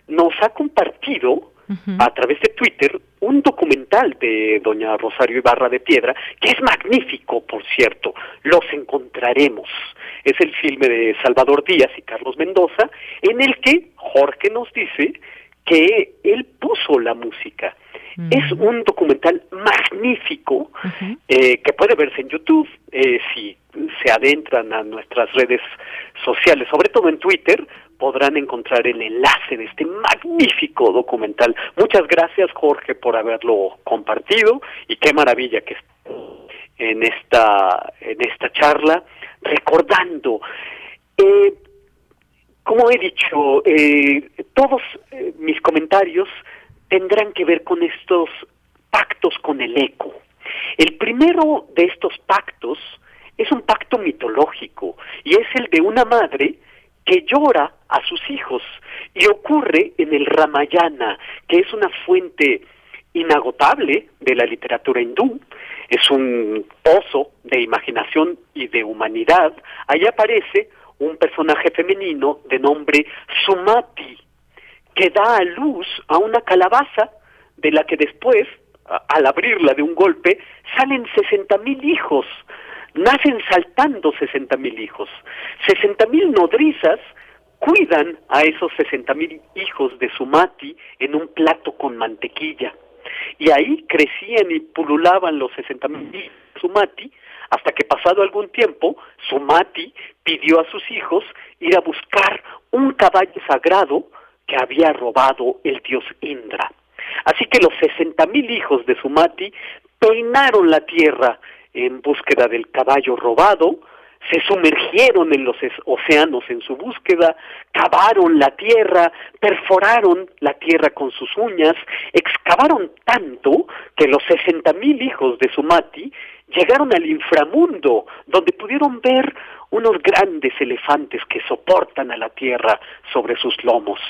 nos ha compartido a través de Twitter un documental de doña Rosario Ibarra de Piedra, que es magnífico, por cierto, Los encontraremos. Es el filme de Salvador Díaz y Carlos Mendoza, en el que Jorge nos dice que él puso la música. Es un documental magnífico eh, que puede verse en YouTube eh, si se adentran a nuestras redes sociales, sobre todo en Twitter, podrán encontrar el enlace de este magnífico documental. Muchas gracias Jorge por haberlo compartido y qué maravilla que en esta en esta charla recordando. Eh, como he dicho, eh, todos eh, mis comentarios tendrán que ver con estos pactos con el eco. El primero de estos pactos es un pacto mitológico y es el de una madre que llora a sus hijos y ocurre en el Ramayana, que es una fuente inagotable de la literatura hindú, es un pozo de imaginación y de humanidad. Ahí aparece un personaje femenino de nombre Sumati, que da a luz a una calabaza de la que después, al abrirla de un golpe, salen sesenta mil hijos. Nacen saltando sesenta mil hijos. Sesenta mil nodrizas cuidan a esos sesenta mil hijos de Sumati en un plato con mantequilla. Y ahí crecían y pululaban los sesenta mil hijos de Sumati, hasta que pasado algún tiempo, Sumati pidió a sus hijos ir a buscar un caballo sagrado que había robado el dios Indra. Así que los sesenta mil hijos de Sumati peinaron la tierra en búsqueda del caballo robado, se sumergieron en los océanos en su búsqueda, cavaron la tierra, perforaron la tierra con sus uñas, excavaron tanto que los sesenta mil hijos de Sumati llegaron al inframundo, donde pudieron ver unos grandes elefantes que soportan a la tierra sobre sus lomos.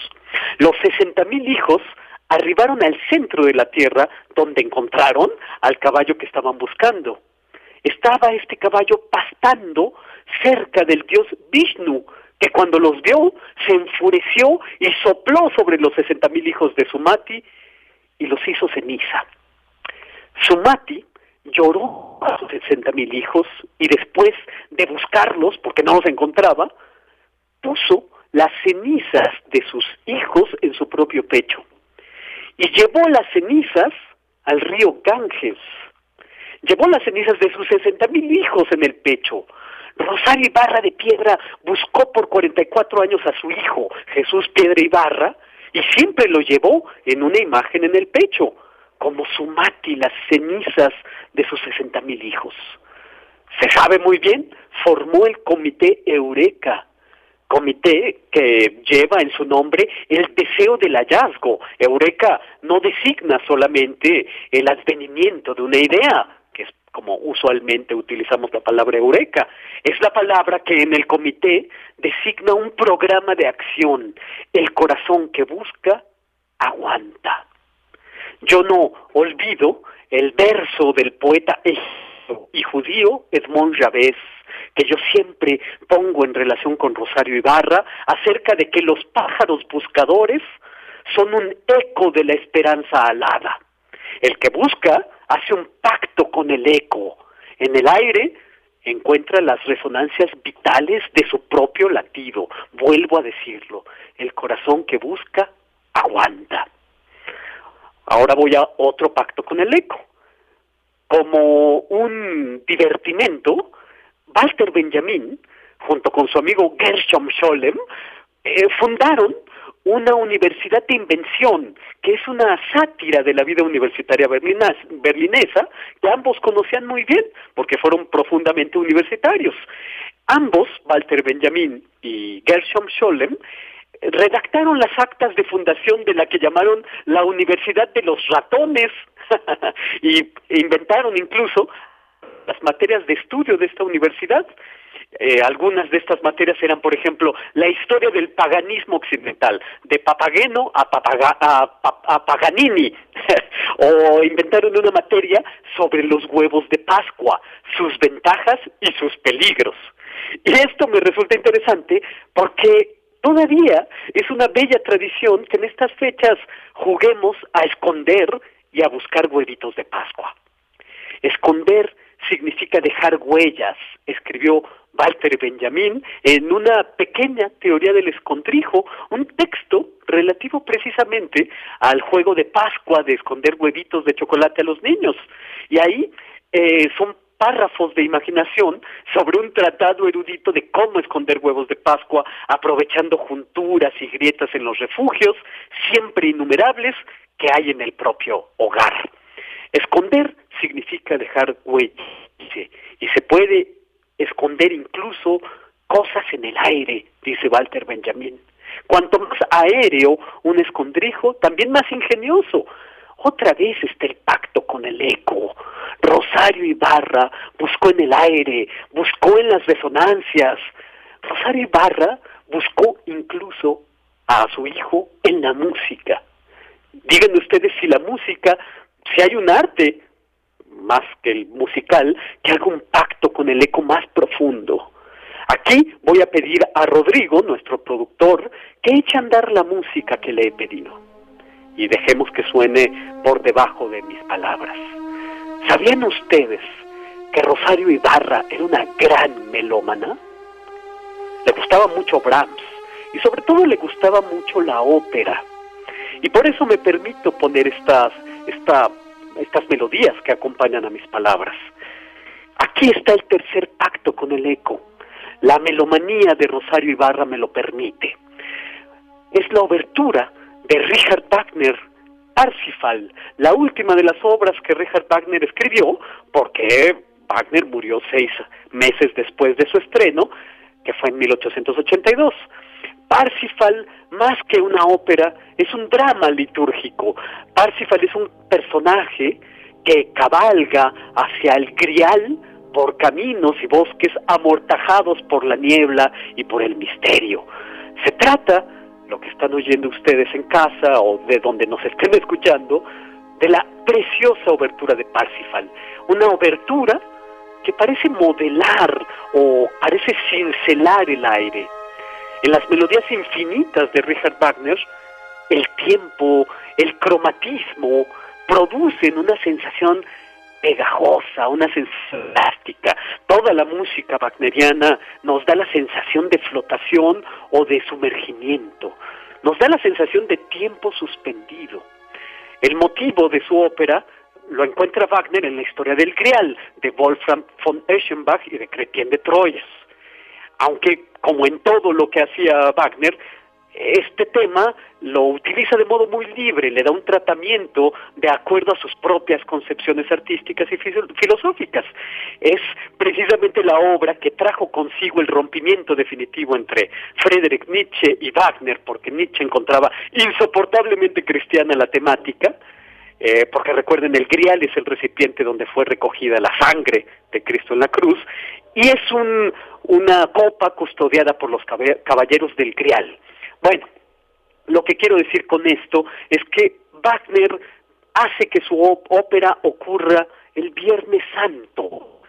Los sesenta mil hijos arribaron al centro de la tierra, donde encontraron al caballo que estaban buscando estaba este caballo pastando cerca del dios Vishnu, que cuando los vio se enfureció y sopló sobre los sesenta mil hijos de Sumati y los hizo ceniza. Sumati lloró a sus sesenta mil hijos y después de buscarlos, porque no los encontraba, puso las cenizas de sus hijos en su propio pecho y llevó las cenizas al río Ganges Llevó las cenizas de sus sesenta mil hijos en el pecho. Rosario Ibarra de Piedra buscó por 44 años a su hijo, Jesús Piedra Ibarra, y siempre lo llevó en una imagen en el pecho, como su mati, las cenizas de sus sesenta mil hijos. Se sabe muy bien, formó el Comité Eureka, comité que lleva en su nombre el deseo del hallazgo. Eureka no designa solamente el advenimiento de una idea, como usualmente utilizamos la palabra eureka. Es la palabra que en el comité designa un programa de acción. El corazón que busca, aguanta. Yo no olvido el verso del poeta y judío Edmond Javés, que yo siempre pongo en relación con Rosario Ibarra, acerca de que los pájaros buscadores son un eco de la esperanza alada. El que busca hace un pacto con el eco. En el aire encuentra las resonancias vitales de su propio latido. Vuelvo a decirlo, el corazón que busca, aguanta. Ahora voy a otro pacto con el eco. Como un divertimento, Walter Benjamin, junto con su amigo Gershom Scholem, eh, fundaron una universidad de invención, que es una sátira de la vida universitaria berlinesa, que ambos conocían muy bien, porque fueron profundamente universitarios. Ambos, Walter Benjamin y Gershom Scholem, redactaron las actas de fundación de la que llamaron la Universidad de los Ratones y inventaron incluso las materias de estudio de esta universidad. Eh, algunas de estas materias eran, por ejemplo, la historia del paganismo occidental, de Papageno a, a, Paganini, o inventaron una materia sobre los huevos de Pascua, sus ventajas y sus peligros. Y esto me resulta interesante porque todavía es una bella tradición que en estas fechas juguemos a esconder y a buscar huevitos de Pascua. Esconder significa dejar huellas, escribió Walter Benjamin en una pequeña teoría del escondrijo, un texto relativo precisamente al juego de Pascua de esconder huevitos de chocolate a los niños. Y ahí eh, son párrafos de imaginación sobre un tratado erudito de cómo esconder huevos de Pascua, aprovechando junturas y grietas en los refugios, siempre innumerables, que hay en el propio hogar. Esconder significa dejar huellas y se puede esconder incluso cosas en el aire, dice Walter Benjamin. Cuanto más aéreo un escondrijo, también más ingenioso. Otra vez está el pacto con el eco. Rosario Ibarra buscó en el aire, buscó en las resonancias. Rosario Ibarra buscó incluso a su hijo en la música. Díganme ustedes si la música, si hay un arte más que el musical, que haga un pacto con el eco más profundo. Aquí voy a pedir a Rodrigo, nuestro productor, que eche a andar la música que le he pedido. Y dejemos que suene por debajo de mis palabras. ¿Sabían ustedes que Rosario Ibarra era una gran melómana? Le gustaba mucho Brahms y sobre todo le gustaba mucho la ópera. Y por eso me permito poner estas, esta, estas melodías que acompañan a mis palabras. Aquí está el tercer pacto con el eco. La melomanía de Rosario Ibarra me lo permite. Es la obertura de Richard Wagner, Parsifal, la última de las obras que Richard Wagner escribió, porque Wagner murió seis meses después de su estreno, que fue en 1882. Parsifal, más que una ópera, es un drama litúrgico. Parsifal es un personaje que cabalga hacia el grial por caminos y bosques amortajados por la niebla y por el misterio. Se trata, lo que están oyendo ustedes en casa o de donde nos estén escuchando, de la preciosa obertura de Parsifal. Una obertura que parece modelar o parece cincelar el aire. En las melodías infinitas de Richard Wagner, el tiempo, el cromatismo producen una sensación pegajosa, una sensación elástica. Toda la música wagneriana nos da la sensación de flotación o de sumergimiento. Nos da la sensación de tiempo suspendido. El motivo de su ópera lo encuentra Wagner en la historia del Grial, de Wolfram von Eschenbach y de Cretien de Troyes. Aunque, como en todo lo que hacía Wagner, este tema lo utiliza de modo muy libre, le da un tratamiento de acuerdo a sus propias concepciones artísticas y filosóficas. Es precisamente la obra que trajo consigo el rompimiento definitivo entre Friedrich Nietzsche y Wagner, porque Nietzsche encontraba insoportablemente cristiana la temática, eh, porque recuerden, el grial es el recipiente donde fue recogida la sangre de Cristo en la cruz, y es un, una copa custodiada por los caballeros del grial. Bueno, lo que quiero decir con esto es que Wagner hace que su ópera ocurra el Viernes Santo.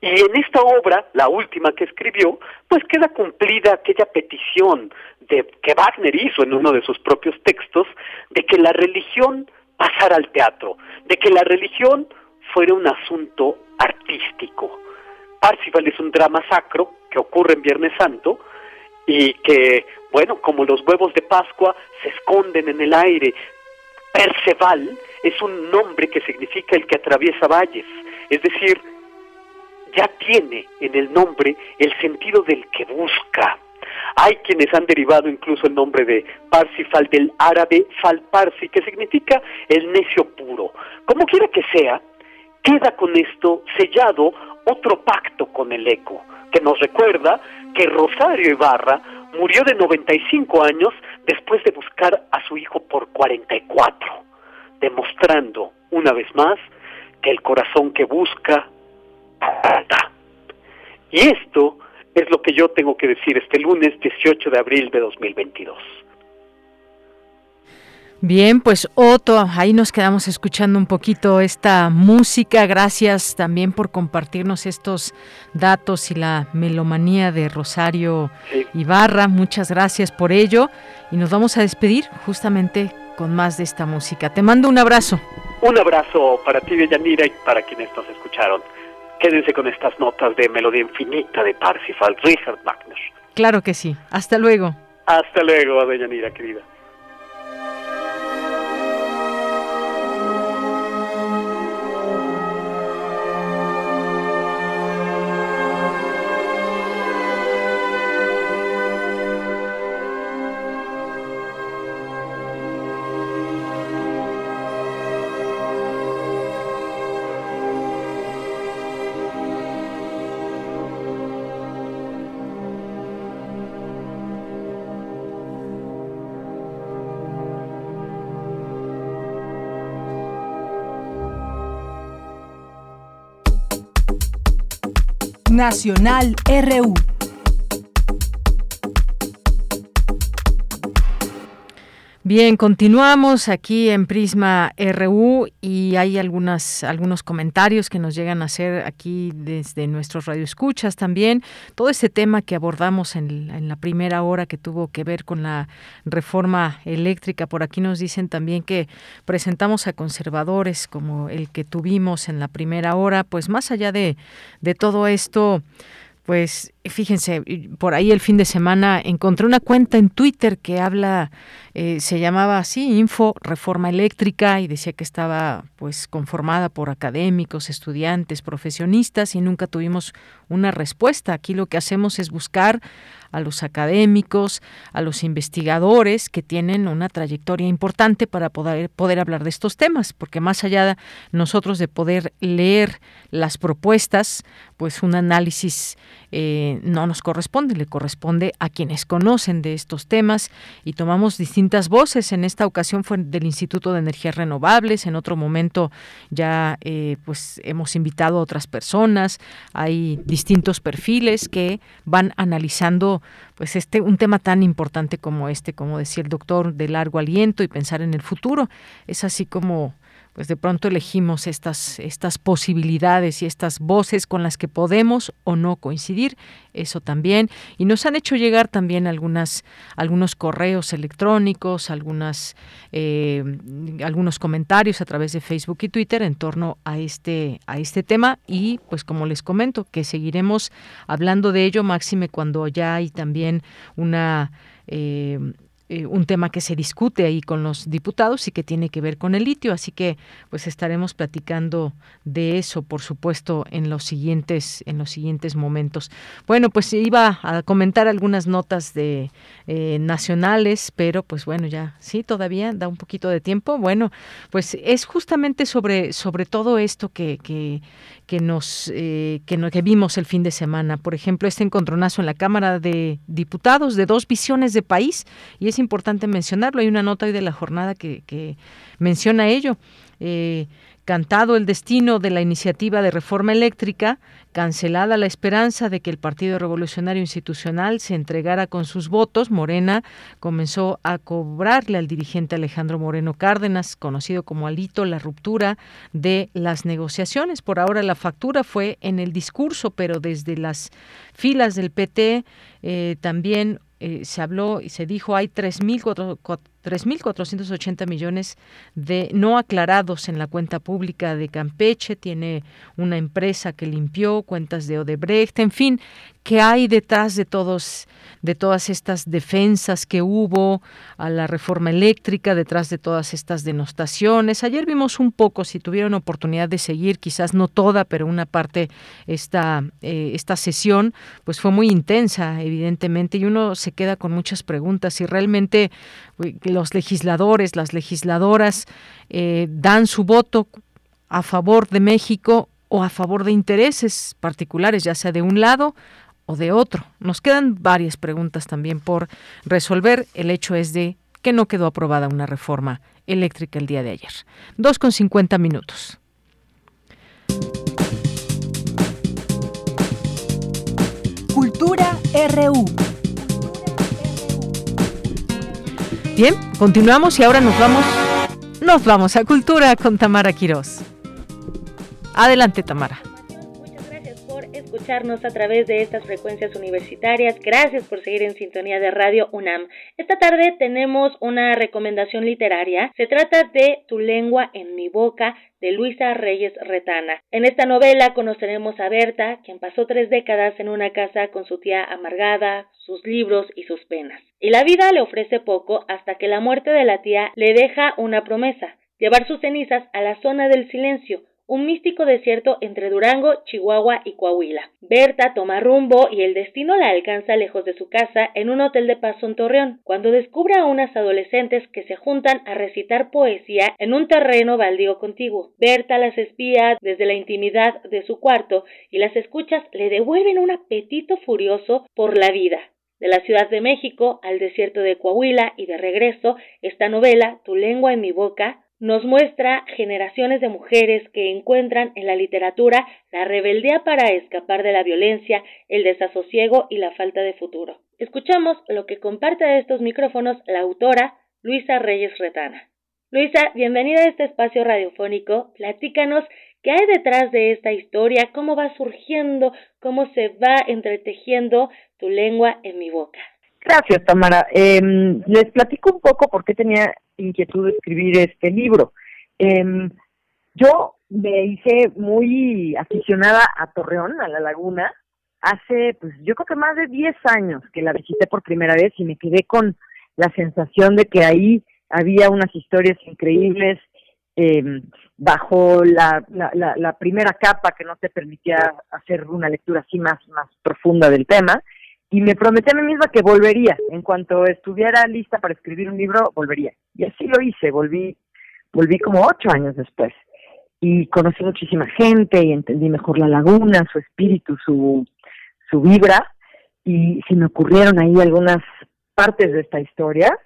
Y en esta obra, la última que escribió, pues queda cumplida aquella petición de, que Wagner hizo en uno de sus propios textos, de que la religión pasara al teatro, de que la religión fuera un asunto artístico. Parsifal es un drama sacro que ocurre en Viernes Santo y que bueno, como los huevos de Pascua se esconden en el aire. Perceval es un nombre que significa el que atraviesa valles, es decir, ya tiene en el nombre el sentido del que busca. Hay quienes han derivado incluso el nombre de Parsifal del árabe Falparsi, que significa el necio puro. Como quiera que sea, queda con esto sellado otro pacto con el eco, que nos recuerda que Rosario Ibarra murió de 95 años después de buscar a su hijo por 44, demostrando una vez más que el corazón que busca anda. Y esto es lo que yo tengo que decir este lunes 18 de abril de 2022. Bien, pues Otto, ahí nos quedamos escuchando un poquito esta música. Gracias también por compartirnos estos datos y la melomanía de Rosario Ibarra. Muchas gracias por ello. Y nos vamos a despedir justamente con más de esta música. Te mando un abrazo. Un abrazo para ti, Yanira, y para quienes nos escucharon. Quédense con estas notas de melodía infinita de Parsifal, Richard Wagner. Claro que sí. Hasta luego. Hasta luego, Yanira, querida. Nacional RU. Bien, continuamos aquí en Prisma RU y hay algunas, algunos comentarios que nos llegan a hacer aquí desde nuestros radioescuchas también. Todo este tema que abordamos en, en, la primera hora que tuvo que ver con la reforma eléctrica. Por aquí nos dicen también que presentamos a conservadores como el que tuvimos en la primera hora. Pues más allá de, de todo esto, pues fíjense, por ahí el fin de semana encontré una cuenta en Twitter que habla, eh, se llamaba así, Info Reforma Eléctrica, y decía que estaba pues conformada por académicos, estudiantes, profesionistas, y nunca tuvimos una respuesta. Aquí lo que hacemos es buscar a los académicos, a los investigadores que tienen una trayectoria importante para poder, poder hablar de estos temas, porque más allá de nosotros de poder leer las propuestas, pues un análisis eh, no nos corresponde, le corresponde a quienes conocen de estos temas y tomamos distintas voces. En esta ocasión fue del Instituto de Energías Renovables, en otro momento ya eh, pues hemos invitado a otras personas, hay distintos perfiles que van analizando pues este un tema tan importante como este, como decía el doctor, de largo aliento y pensar en el futuro. Es así como pues de pronto elegimos estas, estas posibilidades y estas voces con las que podemos o no coincidir, eso también, y nos han hecho llegar también algunas, algunos correos electrónicos, algunas, eh, algunos comentarios a través de Facebook y Twitter en torno a este, a este tema, y pues como les comento, que seguiremos hablando de ello, máxime cuando ya hay también una eh, eh, un tema que se discute ahí con los diputados y que tiene que ver con el litio, así que pues estaremos platicando de eso, por supuesto, en los siguientes en los siguientes momentos. Bueno, pues iba a comentar algunas notas de eh, nacionales, pero pues bueno, ya sí, todavía da un poquito de tiempo. Bueno, pues es justamente sobre sobre todo esto que, que, que nos eh, que, que vimos el fin de semana. Por ejemplo, este encontronazo en la Cámara de Diputados de dos visiones de país y es importante mencionarlo. Hay una nota hoy de la jornada que, menciona ello. Eh, cantado el destino de la iniciativa de reforma eléctrica, cancelada la esperanza de que el Partido Revolucionario Institucional se entregara con sus votos, Morena comenzó a cobrarle al dirigente Alejandro Moreno Cárdenas, conocido como Alito, la ruptura de las negociaciones. Por ahora la factura fue en el discurso, pero desde las filas del PT eh, también eh, se habló y se dijo hay 3.480 millones de no aclarados en la cuenta pública de Campeche, tiene una empresa que limpió cuentas de Odebrecht, en fin, ¿qué hay detrás de todos de todas estas defensas que hubo a la reforma eléctrica, detrás de todas estas denostaciones? Ayer vimos un poco, si tuvieron oportunidad de seguir, quizás no toda, pero una parte esta eh, esta sesión, pues fue muy intensa, evidentemente, y uno se queda con muchas preguntas si realmente los legisladores, las legisladoras eh, dan su voto a favor de México o a favor de intereses particulares, ya sea de un lado o de otro. Nos quedan varias preguntas también por resolver. El hecho es de que no quedó aprobada una reforma eléctrica el día de ayer. Dos con cincuenta minutos. Cultura RU. Bien, continuamos y ahora nos vamos, nos vamos a Cultura con Tamara Quirós. Adelante, Tamara escucharnos a través de estas frecuencias universitarias. Gracias por seguir en sintonía de Radio UNAM. Esta tarde tenemos una recomendación literaria. Se trata de Tu lengua en mi boca de Luisa Reyes Retana. En esta novela conoceremos a Berta, quien pasó tres décadas en una casa con su tía amargada, sus libros y sus penas. Y la vida le ofrece poco hasta que la muerte de la tía le deja una promesa, llevar sus cenizas a la zona del silencio, un místico desierto entre Durango, Chihuahua y Coahuila. Berta toma rumbo y el destino la alcanza lejos de su casa en un hotel de paso en Torreón, cuando descubre a unas adolescentes que se juntan a recitar poesía en un terreno baldío contiguo. Berta las espía desde la intimidad de su cuarto y las escuchas le devuelven un apetito furioso por la vida. De la Ciudad de México al desierto de Coahuila y de regreso, esta novela, Tu lengua en mi boca, nos muestra generaciones de mujeres que encuentran en la literatura la rebeldía para escapar de la violencia, el desasosiego y la falta de futuro. Escuchamos lo que comparte de estos micrófonos la autora Luisa Reyes Retana. Luisa, bienvenida a este espacio radiofónico. Platícanos qué hay detrás de esta historia, cómo va surgiendo, cómo se va entretejiendo tu lengua en mi boca. Gracias, Tamara. Em, les platico un poco por qué tenía inquietud de escribir este libro. Em, yo me hice muy aficionada a Torreón, a la laguna, hace, pues yo creo que más de 10 años que la visité por primera vez y me quedé con la sensación de que ahí había unas historias increíbles eh, bajo la, la, la, primera capa que no te permitía hacer una lectura así más, más profunda del tema y me prometí a mí misma que volvería. En cuanto estuviera lista para escribir un libro, volvería. Y así lo hice, volví, volví como ocho años después. Y conocí muchísima gente y entendí mejor la laguna, su espíritu, su, su vibra. Y se me ocurrieron ahí algunas partes de esta historia.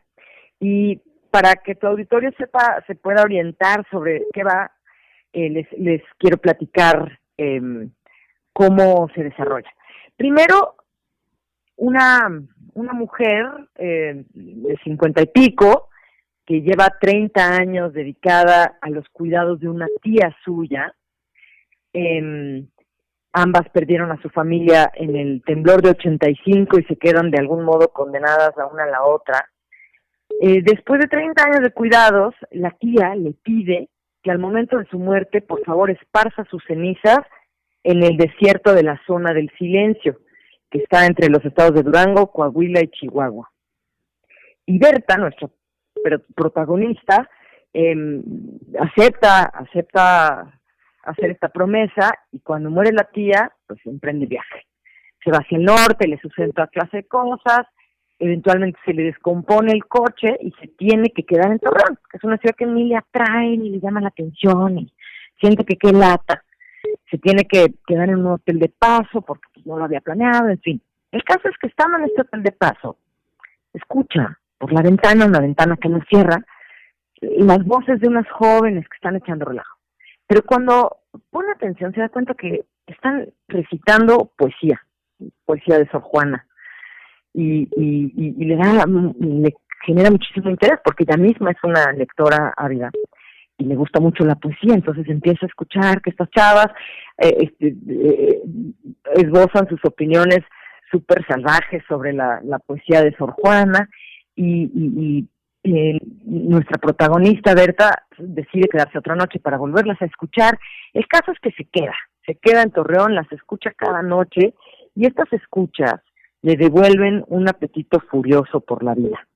Y para que tu auditorio sepa, se pueda orientar sobre qué va, eh, les, les quiero platicar eh, cómo se desarrolla. Primero, una, una mujer eh, de cincuenta y pico que lleva 30 años dedicada a los cuidados de una tía suya. Eh, ambas perdieron a su familia en el temblor de 85 y se quedan de algún modo condenadas la una a la otra. Eh, después de 30 años de cuidados, la tía le pide que al momento de su muerte, por favor, esparza sus cenizas en el desierto de la zona del silencio que está entre los estados de Durango, Coahuila y Chihuahua. Y Berta, nuestra protagonista, em, acepta, acepta hacer esta promesa y cuando muere la tía, pues emprende viaje. Se va hacia el norte, le suceden toda clase de cosas, eventualmente se le descompone el coche y se tiene que quedar en Torreón, que es una ciudad que ni le atrae ni le llama la atención y siente que qué lata se tiene que quedar en un hotel de paso porque pues, no lo había planeado, en fin. El caso es que estando en este hotel de paso, escucha por la ventana, una ventana que no cierra, las voces de unas jóvenes que están echando relajo. Pero cuando pone atención se da cuenta que están recitando poesía, poesía de Sor Juana. Y, y, le da, genera muchísimo interés porque ella misma es una lectora ávida y le gusta mucho la poesía, entonces empieza a escuchar que estas chavas eh, este, eh, esbozan sus opiniones súper salvajes sobre la, poesía de Sor Juana y, eh, nuestra protagonista Berta decide quedarse otra noche para volverlas a escuchar. El caso es que se queda, se queda en Torreón, las escucha cada noche y estas escuchas le devuelven un apetito furioso por la vida.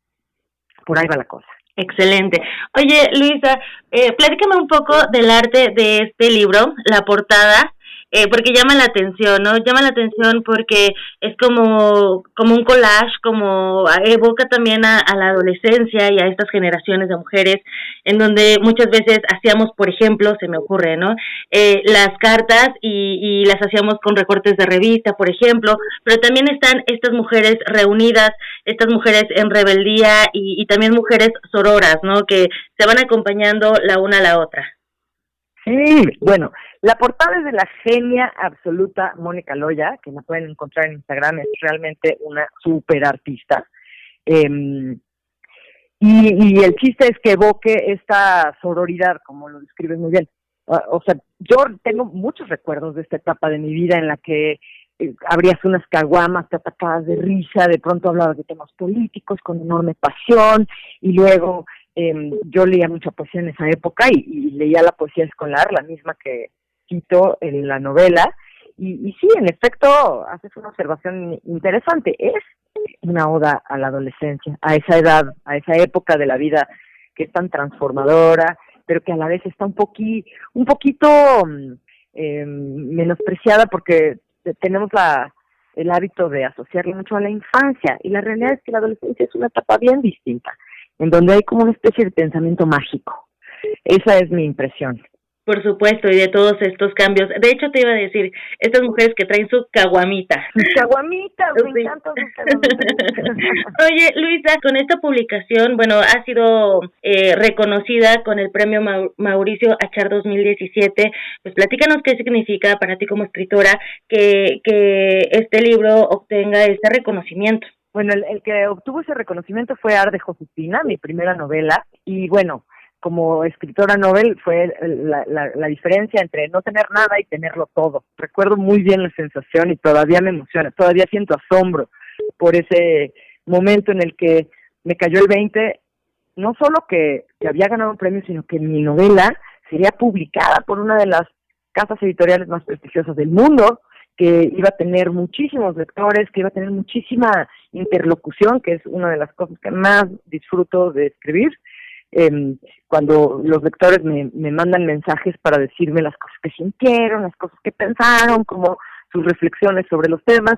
Por ahí va la cosa. Excelente. Oye, Luisa, eh, platícame un poco del arte de este libro, la portada. Eh, porque llama la atención, ¿no? Llama la atención porque es como, como un collage, como evoca también a, la adolescencia y a estas generaciones de mujeres, en donde muchas veces hacíamos, por ejemplo, se me ocurre, ¿no? Eh, las cartas y, y las hacíamos con recortes de revista, por ejemplo, pero también están estas mujeres reunidas, estas mujeres en rebeldía y, y también mujeres sororas, ¿no? Que se van acompañando la una a la otra. Sí, bueno, la portada es de la genia absoluta Mónica Loya, que la pueden encontrar en Instagram, es realmente una super artista. Em, y, el chiste es que evoque esta sororidad, como lo describes muy bien. O, sea, yo tengo muchos recuerdos de esta etapa de mi vida en la que eh, abrías unas caguamas, te atacabas de risa, de pronto hablabas de temas políticos con enorme pasión y luego eh, yo leía mucha poesía en esa época y, leía la poesía escolar, la misma que cito en la novela. Y, y sí, en efecto, haces una observación interesante. Es una oda a la adolescencia, a esa edad, a esa época de la vida que es tan transformadora, pero que a la vez está un, poqui, un poquito eh, menospreciada porque tenemos la, el hábito de asociarle mucho a la infancia y la realidad es que la adolescencia es una etapa bien distinta en donde hay como una especie de pensamiento mágico. Esa es mi impresión. Por supuesto, y de todos estos cambios. De hecho, te iba a decir, estas mujeres que traen su caguamita. Caguamita, me encanta Oye, Luisa, con esta publicación, bueno, ha sido eh, reconocida con el premio Mauricio Achar 2017. Pues platícanos qué significa para ti como escritora que, que este libro obtenga este reconocimiento. Bueno, el, que obtuvo ese reconocimiento fue Arde Josefina, mi primera novela, y bueno, como escritora novel fue la, la, diferencia entre no tener nada y tenerlo todo. Recuerdo muy bien la sensación y todavía me emociona, todavía siento asombro por ese momento en el que me cayó el 20, no solo que, que había ganado un premio, sino que mi novela sería publicada por una de las casas editoriales más prestigiosas del mundo, que iba a tener muchísimos lectores, que iba a tener muchísima interlocución, que es una de las cosas que más disfruto de escribir. Eh, cuando los lectores me, me mandan mensajes para decirme las cosas que sintieron, las cosas que pensaron, como sus reflexiones sobre los temas.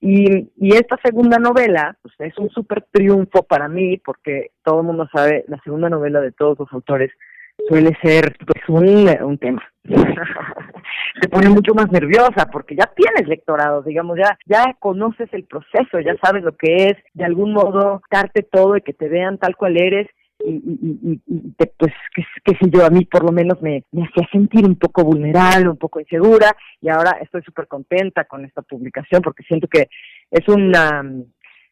Y, y esta segunda novela pues, es un súper triunfo para mí, porque todo el mundo sabe, la segunda novela de todos los autores suele ser pues un, un tema. Se pone mucho más nerviosa porque ya tienes lectorado, digamos, ya ya conoces el proceso, ya sabes lo que es de algún modo darte todo y que te vean tal cual eres y, y, y, pues qué, qué, sé yo, a mí por lo menos me, me hacía sentir un poco vulnerable, un poco insegura y ahora estoy súper contenta con esta publicación porque siento que es una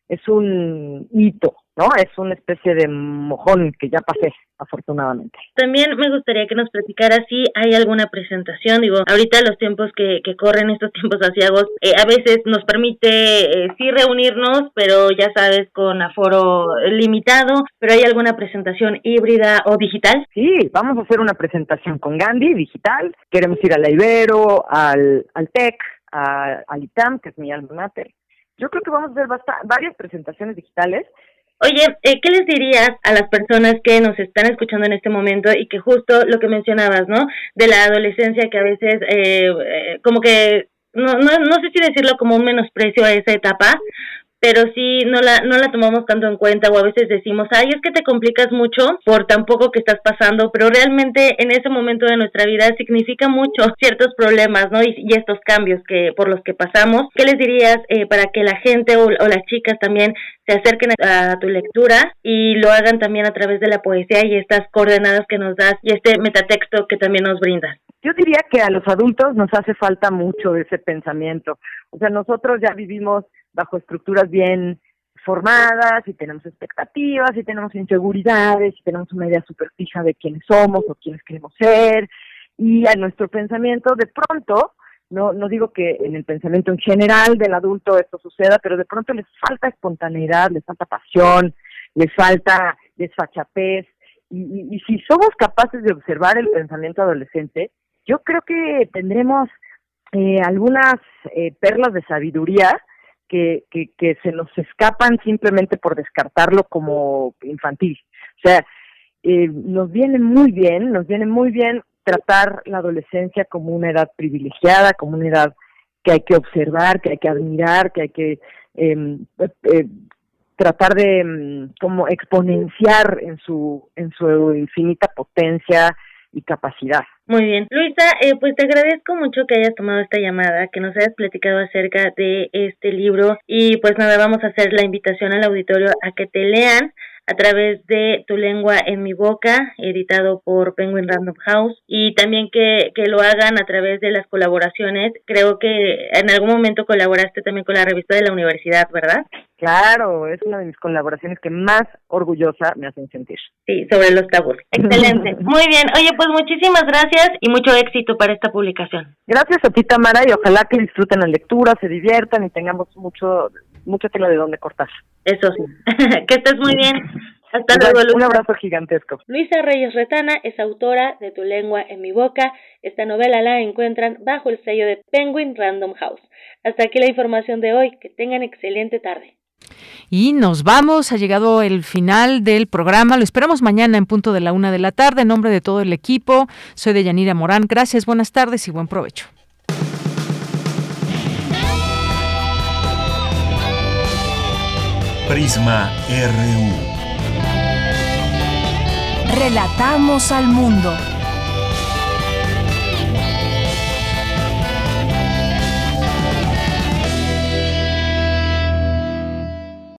es un hito, ¿no? Es una especie de mojón que ya pasé, afortunadamente. También me gustaría que nos platicara si hay alguna presentación, digo, ahorita los tiempos que, que corren, estos tiempos asiagos, eh, a veces nos permite eh, sí reunirnos, pero ya sabes, con aforo limitado, pero ¿hay alguna presentación híbrida o digital? Sí, vamos a hacer una presentación con Gandhi, digital, queremos ir a la Ibero, al, al TEC, a, al ITAM, que es mi alma mater, yo creo que vamos a hacer varias presentaciones digitales. Oye, eh, ¿qué les dirías a las personas que nos están escuchando en este momento y que justo lo que mencionabas, ¿no? De la adolescencia que a veces eh, eh como que no, no, no sé si decirlo como un menosprecio a esa etapa, pero sí no la, no la tomamos tanto en cuenta o a veces decimos, ay, es que te complicas mucho por tan poco que estás pasando, pero realmente en ese momento de nuestra vida significa mucho ciertos problemas, ¿no? Y, estos cambios que por los que pasamos. ¿Qué les dirías eh, para que la gente o, o las chicas también se acerquen a tu lectura y lo hagan también a través de la poesía y estas coordenadas que nos das y este metatexto que también nos brindas? Yo diría que a los adultos nos hace falta mucho ese pensamiento. O sea, nosotros ya vivimos bajo estructuras bien formadas y tenemos expectativas y tenemos inseguridades y tenemos una idea súper fija de quiénes somos o quiénes queremos ser. Y a nuestro pensamiento de pronto, no, no digo que en el pensamiento en general del adulto esto suceda, pero de pronto les falta espontaneidad, les falta pasión, les falta desfachatez. Y, y, y si somos capaces de observar el pensamiento adolescente, yo creo que tendremos eh, algunas eh, perlas de sabiduría que, se nos escapan simplemente por descartarlo como infantil. O sea, eh, nos viene muy bien, nos viene muy bien tratar la adolescencia como una edad privilegiada, como una edad que hay que observar, que hay que admirar, que hay que eh, eh, tratar de mm, como exponenciar en su en su infinita potencia y capacidad. Muy bien. Luisa, eh, pues te agradezco mucho que hayas tomado esta llamada, que nos hayas platicado acerca de este libro y pues nada, vamos a hacer la invitación al auditorio a que te lean a través de Tu lengua en mi boca, editado por Penguin Random House, y también que, que lo hagan a través de las colaboraciones. Creo que en algún momento colaboraste también con la revista de la universidad, ¿verdad? Claro, es una de mis colaboraciones que más orgullosa me hacen sentir. Sí, sobre los tabús. Excelente. Muy bien. Oye, pues muchísimas gracias y mucho éxito para esta publicación. Gracias a ti, Tamara, y ojalá que disfruten la lectura, se diviertan y tengamos mucho mucha tela de dónde cortar. Eso sí. que estés muy bien. Hasta luego, Luisa. Un abrazo gigantesco. Luisa Reyes Retana es autora de Tu lengua en mi boca. Esta novela la encuentran bajo el sello de Penguin Random House. Hasta aquí la información de hoy. Que tengan excelente tarde. Y nos vamos, ha llegado el final del programa. Lo esperamos mañana en punto de la una de la tarde. En nombre de todo el equipo, soy de Yanira Morán. Gracias, buenas tardes y buen provecho. Prisma RU. Relatamos al mundo.